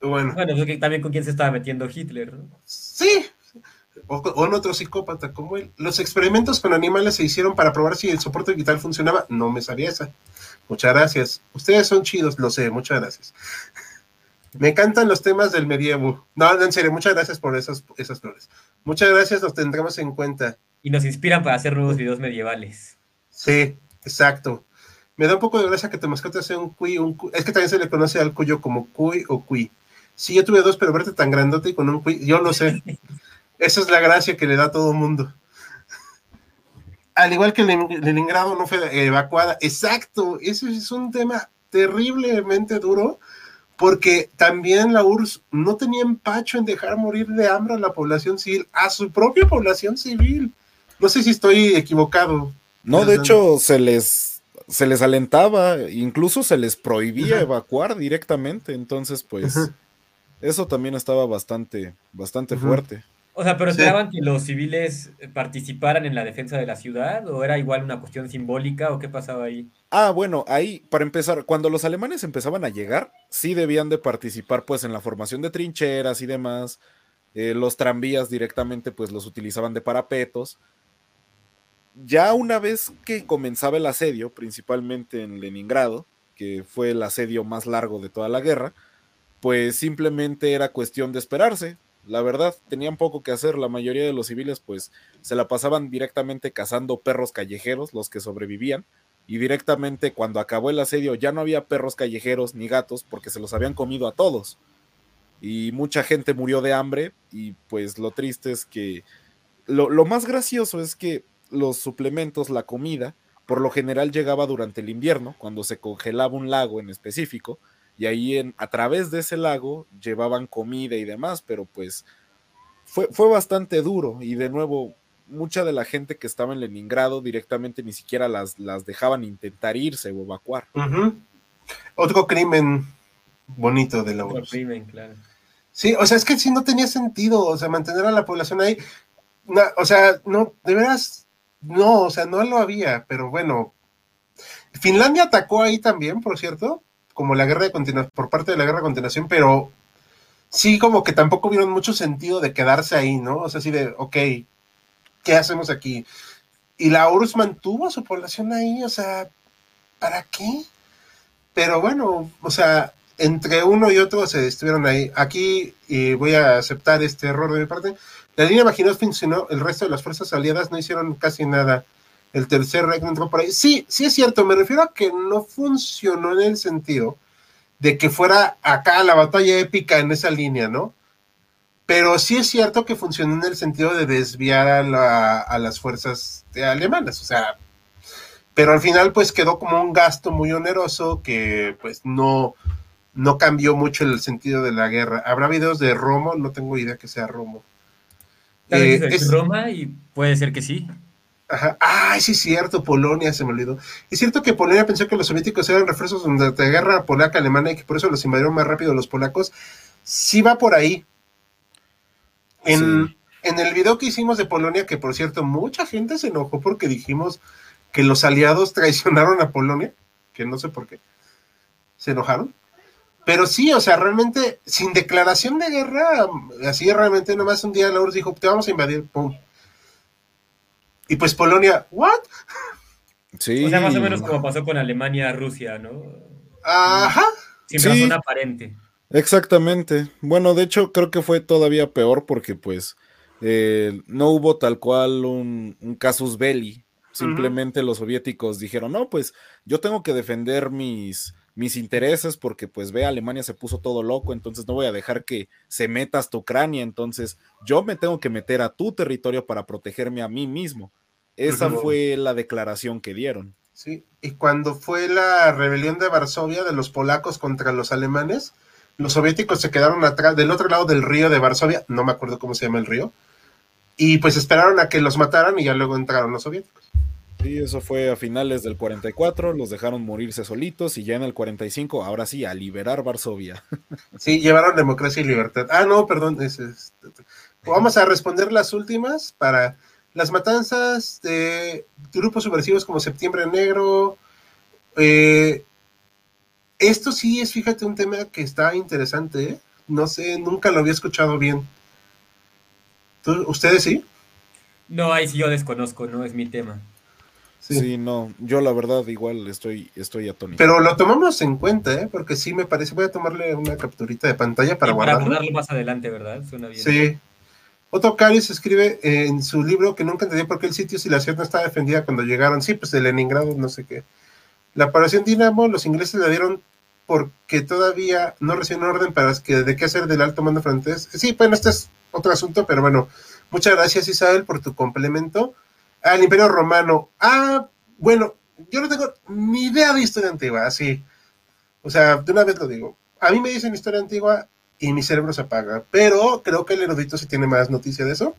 Bueno, Bueno, pues que también con quién se estaba metiendo Hitler, ¿no? sí, o, o en otro psicópata como él. Los experimentos con animales se hicieron para probar si el soporte vital funcionaba. No me sabía esa. Muchas gracias. Ustedes son chidos, lo sé, muchas gracias. Me encantan los temas del medievo. No, no, en serio, muchas gracias por esas, esas flores. Muchas gracias, los tendremos en cuenta. Y nos inspiran para hacer nuevos videos medievales. Sí, exacto. Me da un poco de gracia que tu mascota sea un cuy, un cu- Es que también se le conoce al cuyo como cuy o cuy. Sí, yo tuve dos, pero verte tan grandote y con un cuy, yo lo sé. *laughs* Esa es la gracia que le da a todo el mundo. Al igual que Len- Leningrado no fue evacuada. Exacto, ese es un tema terriblemente duro, porque también la URSS no tenía empacho en dejar morir de hambre a la población civil, a su propia población civil. No sé si estoy equivocado. No, de hecho, se les, se les alentaba, incluso se les prohibía evacuar directamente. Entonces, pues, eso también estaba bastante, bastante fuerte. O sea, pero Sí. esperaban que los civiles eh, participaran en la defensa de la ciudad, o era igual una cuestión simbólica, o qué pasaba ahí. Ah, bueno, ahí, para empezar, cuando los alemanes empezaban a llegar, sí debían de participar, pues, en la formación de trincheras y demás. Eh, los tranvías directamente, pues, los utilizaban de parapetos. Ya una vez que comenzaba el asedio, principalmente en Leningrado, que fue el asedio más largo de toda la guerra, pues simplemente era cuestión de esperarse. La verdad, tenían poco que hacer. La mayoría de los civiles, pues, se la pasaban directamente cazando perros callejeros, los que sobrevivían y directamente cuando acabó el asedio ya no había perros callejeros ni gatos porque se los habían comido a todos. Y mucha gente murió de hambre y pues lo triste es que lo, lo más gracioso es que los suplementos, la comida, por lo general llegaba durante el invierno, cuando se congelaba un lago en específico, y ahí en, a través de ese lago llevaban comida y demás, pero pues fue, fue bastante duro y de nuevo mucha de la gente que estaba en Leningrado directamente ni siquiera las, las dejaban intentar irse o evacuar. Otro crimen bonito de la Otro URSS. crimen, claro. Sí, o sea, es que sí no tenía sentido, o sea, mantener a la población ahí. o sea, no, de veras, no, o sea, no lo había, pero bueno. Finlandia atacó ahí también, por cierto, como la guerra de continuación, por parte de la guerra de continuación, pero sí, como que tampoco vieron mucho sentido de quedarse ahí, ¿no? O sea, así de, ok, ¿qué hacemos aquí? Y la URSS mantuvo a su población ahí, o sea, ¿para qué? Pero bueno, o sea, entre uno y otro se estuvieron ahí. Aquí y voy a aceptar este error de mi parte. La línea Maginot funcionó, el resto de las fuerzas aliadas no hicieron casi nada. El tercer Reich entró por ahí. Sí, sí es cierto, me refiero a que no funcionó en el sentido de que fuera acá la batalla épica en esa línea, ¿no? Pero sí es cierto que funcionó en el sentido de desviar a, a las fuerzas alemanas, o sea, pero al final pues quedó como un gasto muy oneroso que pues no, no cambió mucho el sentido de la guerra. ¿Habrá videos de Romo? No tengo idea que sea Romo. Eh, es Roma y puede ser que sí. Ajá. Ay, sí es cierto, Polonia se me olvidó. Es cierto que Polonia pensó que los soviéticos eran refuerzos de la guerra polaca-alemana y que por eso los invadieron más rápido los polacos. Sí va por ahí. En, en el video que hicimos de Polonia, que por cierto, mucha gente se enojó porque dijimos que los aliados *laughs* traicionaron a Polonia, que no sé por qué. Se enojaron. Pero sí, o sea, realmente, sin declaración de guerra, así realmente nomás un día la URSS dijo, te vamos a invadir, pum. Y pues Polonia, ¿what? Sí. O sea, más o menos como pasó con Alemania, Rusia, ¿no? Ajá. Sin razón aparente. Exactamente. Bueno, de hecho, creo que fue todavía peor porque, pues, eh, no hubo tal cual un, un casus belli. Simplemente los soviéticos dijeron, no, pues yo tengo que defender mis, mis intereses porque pues ve Alemania se puso todo loco, entonces no voy a dejar que se meta hasta Ucrania, entonces yo me tengo que meter a tu territorio para protegerme a mí mismo. Esa fue la declaración que dieron. Sí, y cuando fue la rebelión de Varsovia de los polacos contra los alemanes, los soviéticos se quedaron atrás, del otro lado del río de Varsovia, no me acuerdo cómo se llama el río, y pues esperaron a que los mataran y ya luego entraron los soviéticos. Sí, eso fue a finales del 44, los dejaron morirse solitos y ya en el 45, ahora sí, a liberar Varsovia. *laughs* Sí, llevaron democracia y libertad. Ah, no, perdón. Es, Vamos a responder las últimas para las matanzas de grupos subversivos como Septiembre Negro. Eh, esto sí es, fíjate, un tema que está interesante. ¿eh? No sé, nunca lo había escuchado bien. ¿Ustedes sí? No, ahí sí yo desconozco, no es mi tema. Sí. no, yo la verdad igual estoy, estoy atónito. Pero lo tomamos en cuenta, ¿eh? porque sí me parece, voy a tomarle una capturita de pantalla para guardarlo. Para guardarlo más adelante, ¿verdad? Suena bien. Sí. Otto Caris escribe en su libro que nunca entendió por qué el sitio si la ciudad no estaba defendida cuando llegaron. Sí, pues de Leningrado, no sé qué. La operación Dinamo, los ingleses la dieron porque todavía no recibieron orden para que, de qué hacer del alto mando francés. Sí, bueno, este es otro asunto, pero bueno, muchas gracias Isabel por tu complemento al Imperio Romano. Ah, bueno, yo no tengo ni idea de historia antigua, así. O sea, de una vez lo digo. A mí me dicen historia antigua y mi cerebro se apaga, pero creo que el erudito sí tiene más noticia de eso.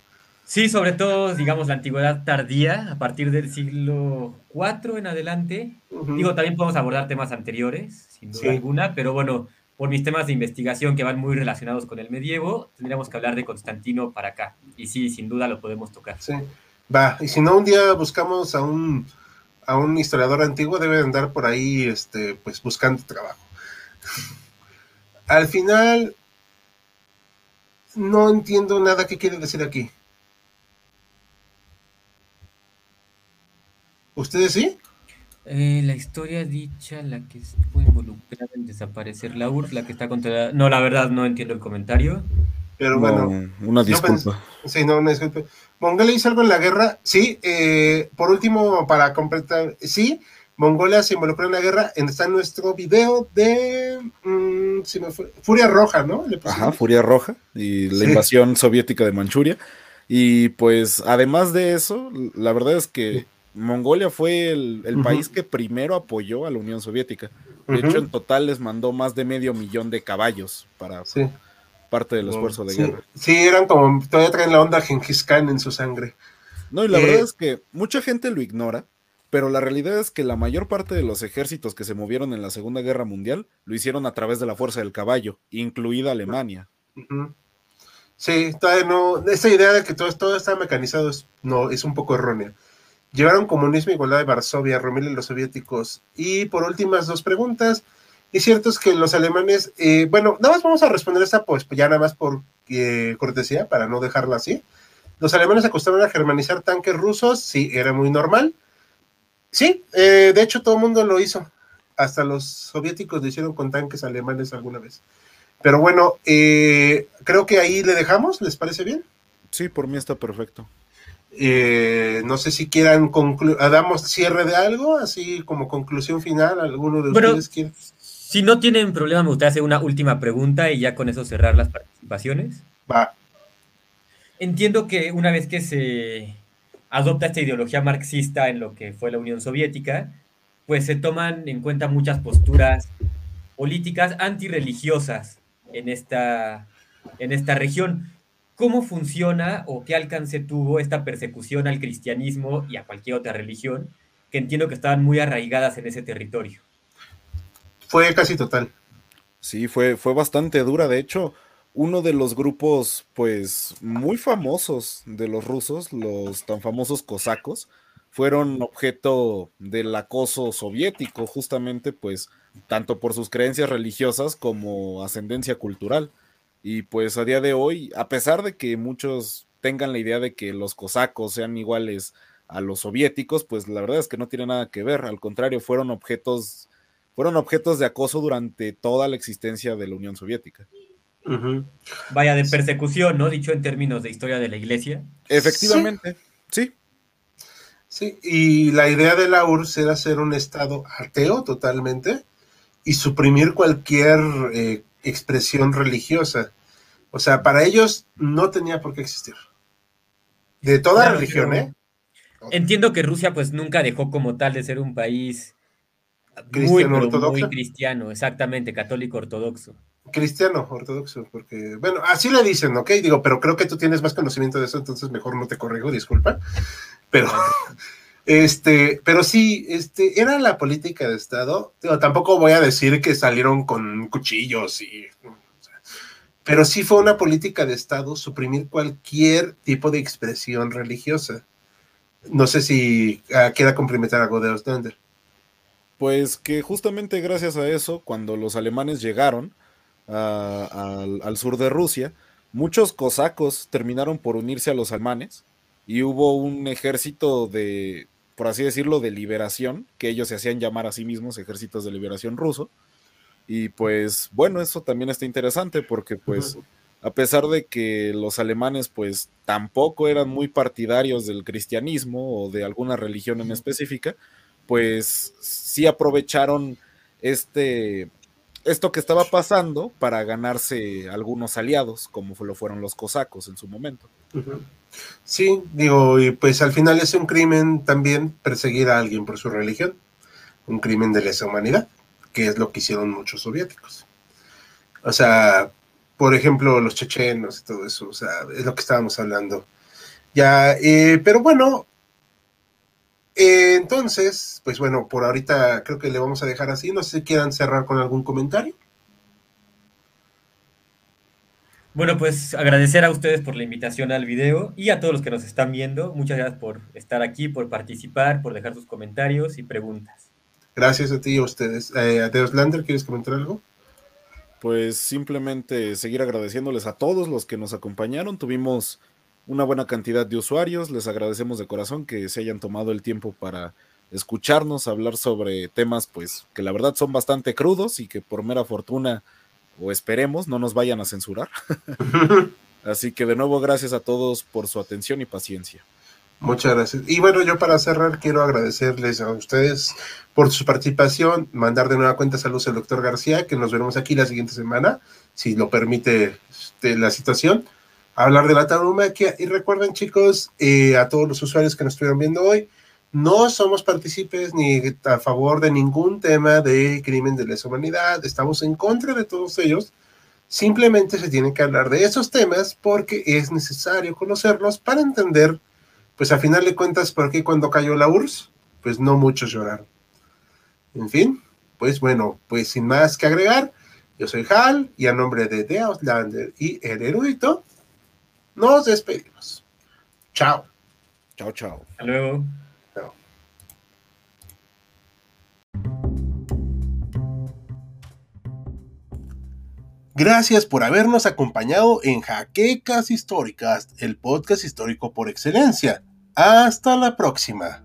Sí, sobre todo, digamos, la antigüedad tardía, a partir del siglo IV en adelante. Digo, también podemos abordar temas anteriores, sin duda alguna, pero bueno, por mis temas de investigación que van muy relacionados con el medievo, tendríamos que hablar de Constantino para acá. Y sí, sin duda lo podemos tocar. Sí. Va, y si no, un día buscamos a un, a un historiador antiguo, debe andar por ahí, este, pues buscando trabajo. *laughs* Al final, no entiendo nada que quiere decir aquí. ¿Ustedes sí? Eh, la historia dicha, la que estuvo involucrada en desaparecer la URSS, la que está contra... No, la verdad no entiendo el comentario. Pero bueno. Una disculpa. sí, no, una disculpa. Mongolia hizo algo en la guerra, sí. Eh, por último, para completar, sí, Mongolia se involucró en la guerra. Está en nuestro video de mm, Furia Roja, ¿no? Ajá, Furia Roja y la invasión soviética de Manchuria. Y pues, además de eso, la verdad es que Mongolia fue el, país que primero apoyó a la Unión Soviética. De hecho, en total les mandó más de medio millón de caballos para, parte del esfuerzo de guerra. Sí, eran como, todavía traen la onda Genghis Khan en su sangre. No, y la verdad eh, es que mucha gente lo ignora, pero la realidad es que la mayor parte de los ejércitos que se movieron en la Segunda Guerra Mundial lo hicieron a través de la fuerza del caballo, incluida Alemania. Sí, todavía no. Esa idea de que todo, todo está mecanizado es, no, es un poco errónea. Llevaron comunismo, igualdad de Varsovia, Rommel y los soviéticos. Y por últimas dos preguntas. Y cierto es que los alemanes, eh, bueno, nada más vamos a responder esta, pues ya nada más por eh, cortesía, para no dejarla así. Los alemanes acostumbran a germanizar tanques rusos, sí, era muy normal. Sí, eh, de hecho todo el mundo lo hizo. Hasta los soviéticos lo hicieron con tanques alemanes alguna vez. Pero bueno, eh, creo que ahí le dejamos, ¿les parece bien? Sí, por mí está perfecto. Eh, no sé si quieran concluir, damos cierre de algo, así como conclusión final, alguno de ustedes quiere. Si no tienen problema, me gustaría hacer una última pregunta y ya con eso cerrar las participaciones. Va. Entiendo que una vez que se adopta esta ideología marxista en lo que fue la Unión Soviética, pues se toman en cuenta muchas posturas políticas antirreligiosas en esta, en esta región. ¿Cómo funciona o qué alcance tuvo esta persecución al cristianismo y a cualquier otra religión que entiendo que estaban muy arraigadas en ese territorio? Fue casi total. Sí, fue, fue bastante dura. De hecho, uno de los grupos, pues, muy famosos de los rusos, los tan famosos cosacos, fueron objeto del acoso soviético, justamente, pues, tanto por sus creencias religiosas como ascendencia cultural. Y pues a día de hoy, a pesar de que muchos tengan la idea de que los cosacos sean iguales a los soviéticos, pues la verdad es que no tiene nada que ver, al contrario, fueron objetos, fueron objetos de acoso durante toda la existencia de la Unión Soviética. Vaya de persecución, ¿no? Dicho en términos de historia de la iglesia. Efectivamente, sí. Sí, y la idea de la URSS era ser un estado ateo totalmente, y suprimir cualquier eh, expresión religiosa. O sea, para ellos no tenía por qué existir. De toda religión, ¿eh? Entiendo que Rusia pues nunca dejó como tal de ser un país cristiano muy, ortodoxo. Muy cristiano, exactamente, católico ortodoxo. Cristiano ortodoxo, porque, bueno, así le dicen, ¿ok? Digo, pero creo que tú tienes más conocimiento de eso, entonces mejor no te corrijo, disculpa. Pero, *laughs* este, pero sí, este, era la política de Estado. tampoco voy a decir que salieron con cuchillos y. pero sí fue una política de Estado suprimir cualquier tipo de expresión religiosa. No sé si uh, quiera complementar algo de Ostrander. Pues que justamente gracias a eso, cuando los alemanes llegaron al, al sur de Rusia, muchos cosacos terminaron por unirse a los alemanes y hubo un ejército de, por así decirlo, de liberación, que ellos se hacían llamar a sí mismos ejércitos de liberación ruso. Y pues bueno, eso también está interesante porque pues a pesar de que los alemanes pues tampoco eran muy partidarios del cristianismo o de alguna religión en específica, pues sí aprovecharon este esto que estaba pasando para ganarse algunos aliados, como lo fueron los cosacos en su momento. Sí, digo, y pues al final es un crimen también perseguir a alguien por su religión, un crimen de lesa humanidad, que es lo que hicieron muchos soviéticos. O sea, por ejemplo, los chechenos y todo eso, o sea, es lo que estábamos hablando. Ya, eh, pero bueno, eh, entonces, pues bueno, por ahorita creo que le vamos a dejar así. No sé si quieran cerrar con algún comentario. Bueno, pues agradecer a ustedes por la invitación al video y a todos los que nos están viendo. Muchas gracias por estar aquí, por participar, por dejar sus comentarios y preguntas. Gracias a ti y a ustedes. Eh, Adeos Lander, ¿quieres comentar algo? Pues simplemente seguir agradeciéndoles a todos los que nos acompañaron. Tuvimos una buena cantidad de usuarios. Les agradecemos de corazón que se hayan tomado el tiempo para escucharnos, hablar sobre temas pues que la verdad son bastante crudos y que por mera fortuna o esperemos, no nos vayan a censurar. *laughs* Así que de nuevo, gracias a todos por su atención y paciencia. Muchas gracias. Y bueno, yo para cerrar quiero agradecerles a ustedes por su participación, mandar de nueva cuenta saludos al doctor García, que nos veremos aquí la siguiente semana, si lo permite este, la situación, hablar de la tauromaquia. Y recuerden chicos, eh, a todos los usuarios que nos estuvieron viendo hoy, no somos partícipes ni a favor de ningún tema de crimen de lesa humanidad, estamos en contra de todos ellos. Simplemente se tiene que hablar de esos temas porque es necesario conocerlos para entender, pues a final de cuentas, por qué cuando cayó la URSS, pues no muchos lloraron. En fin, pues bueno, pues sin más que agregar, Yo soy Hal y a nombre de The Outlander y el erudito, nos despedimos. Chao. Chao, chao. Hasta luego. Chao. Gracias por habernos acompañado en Jaquecas Históricas, el podcast histórico por excelencia. Hasta la próxima.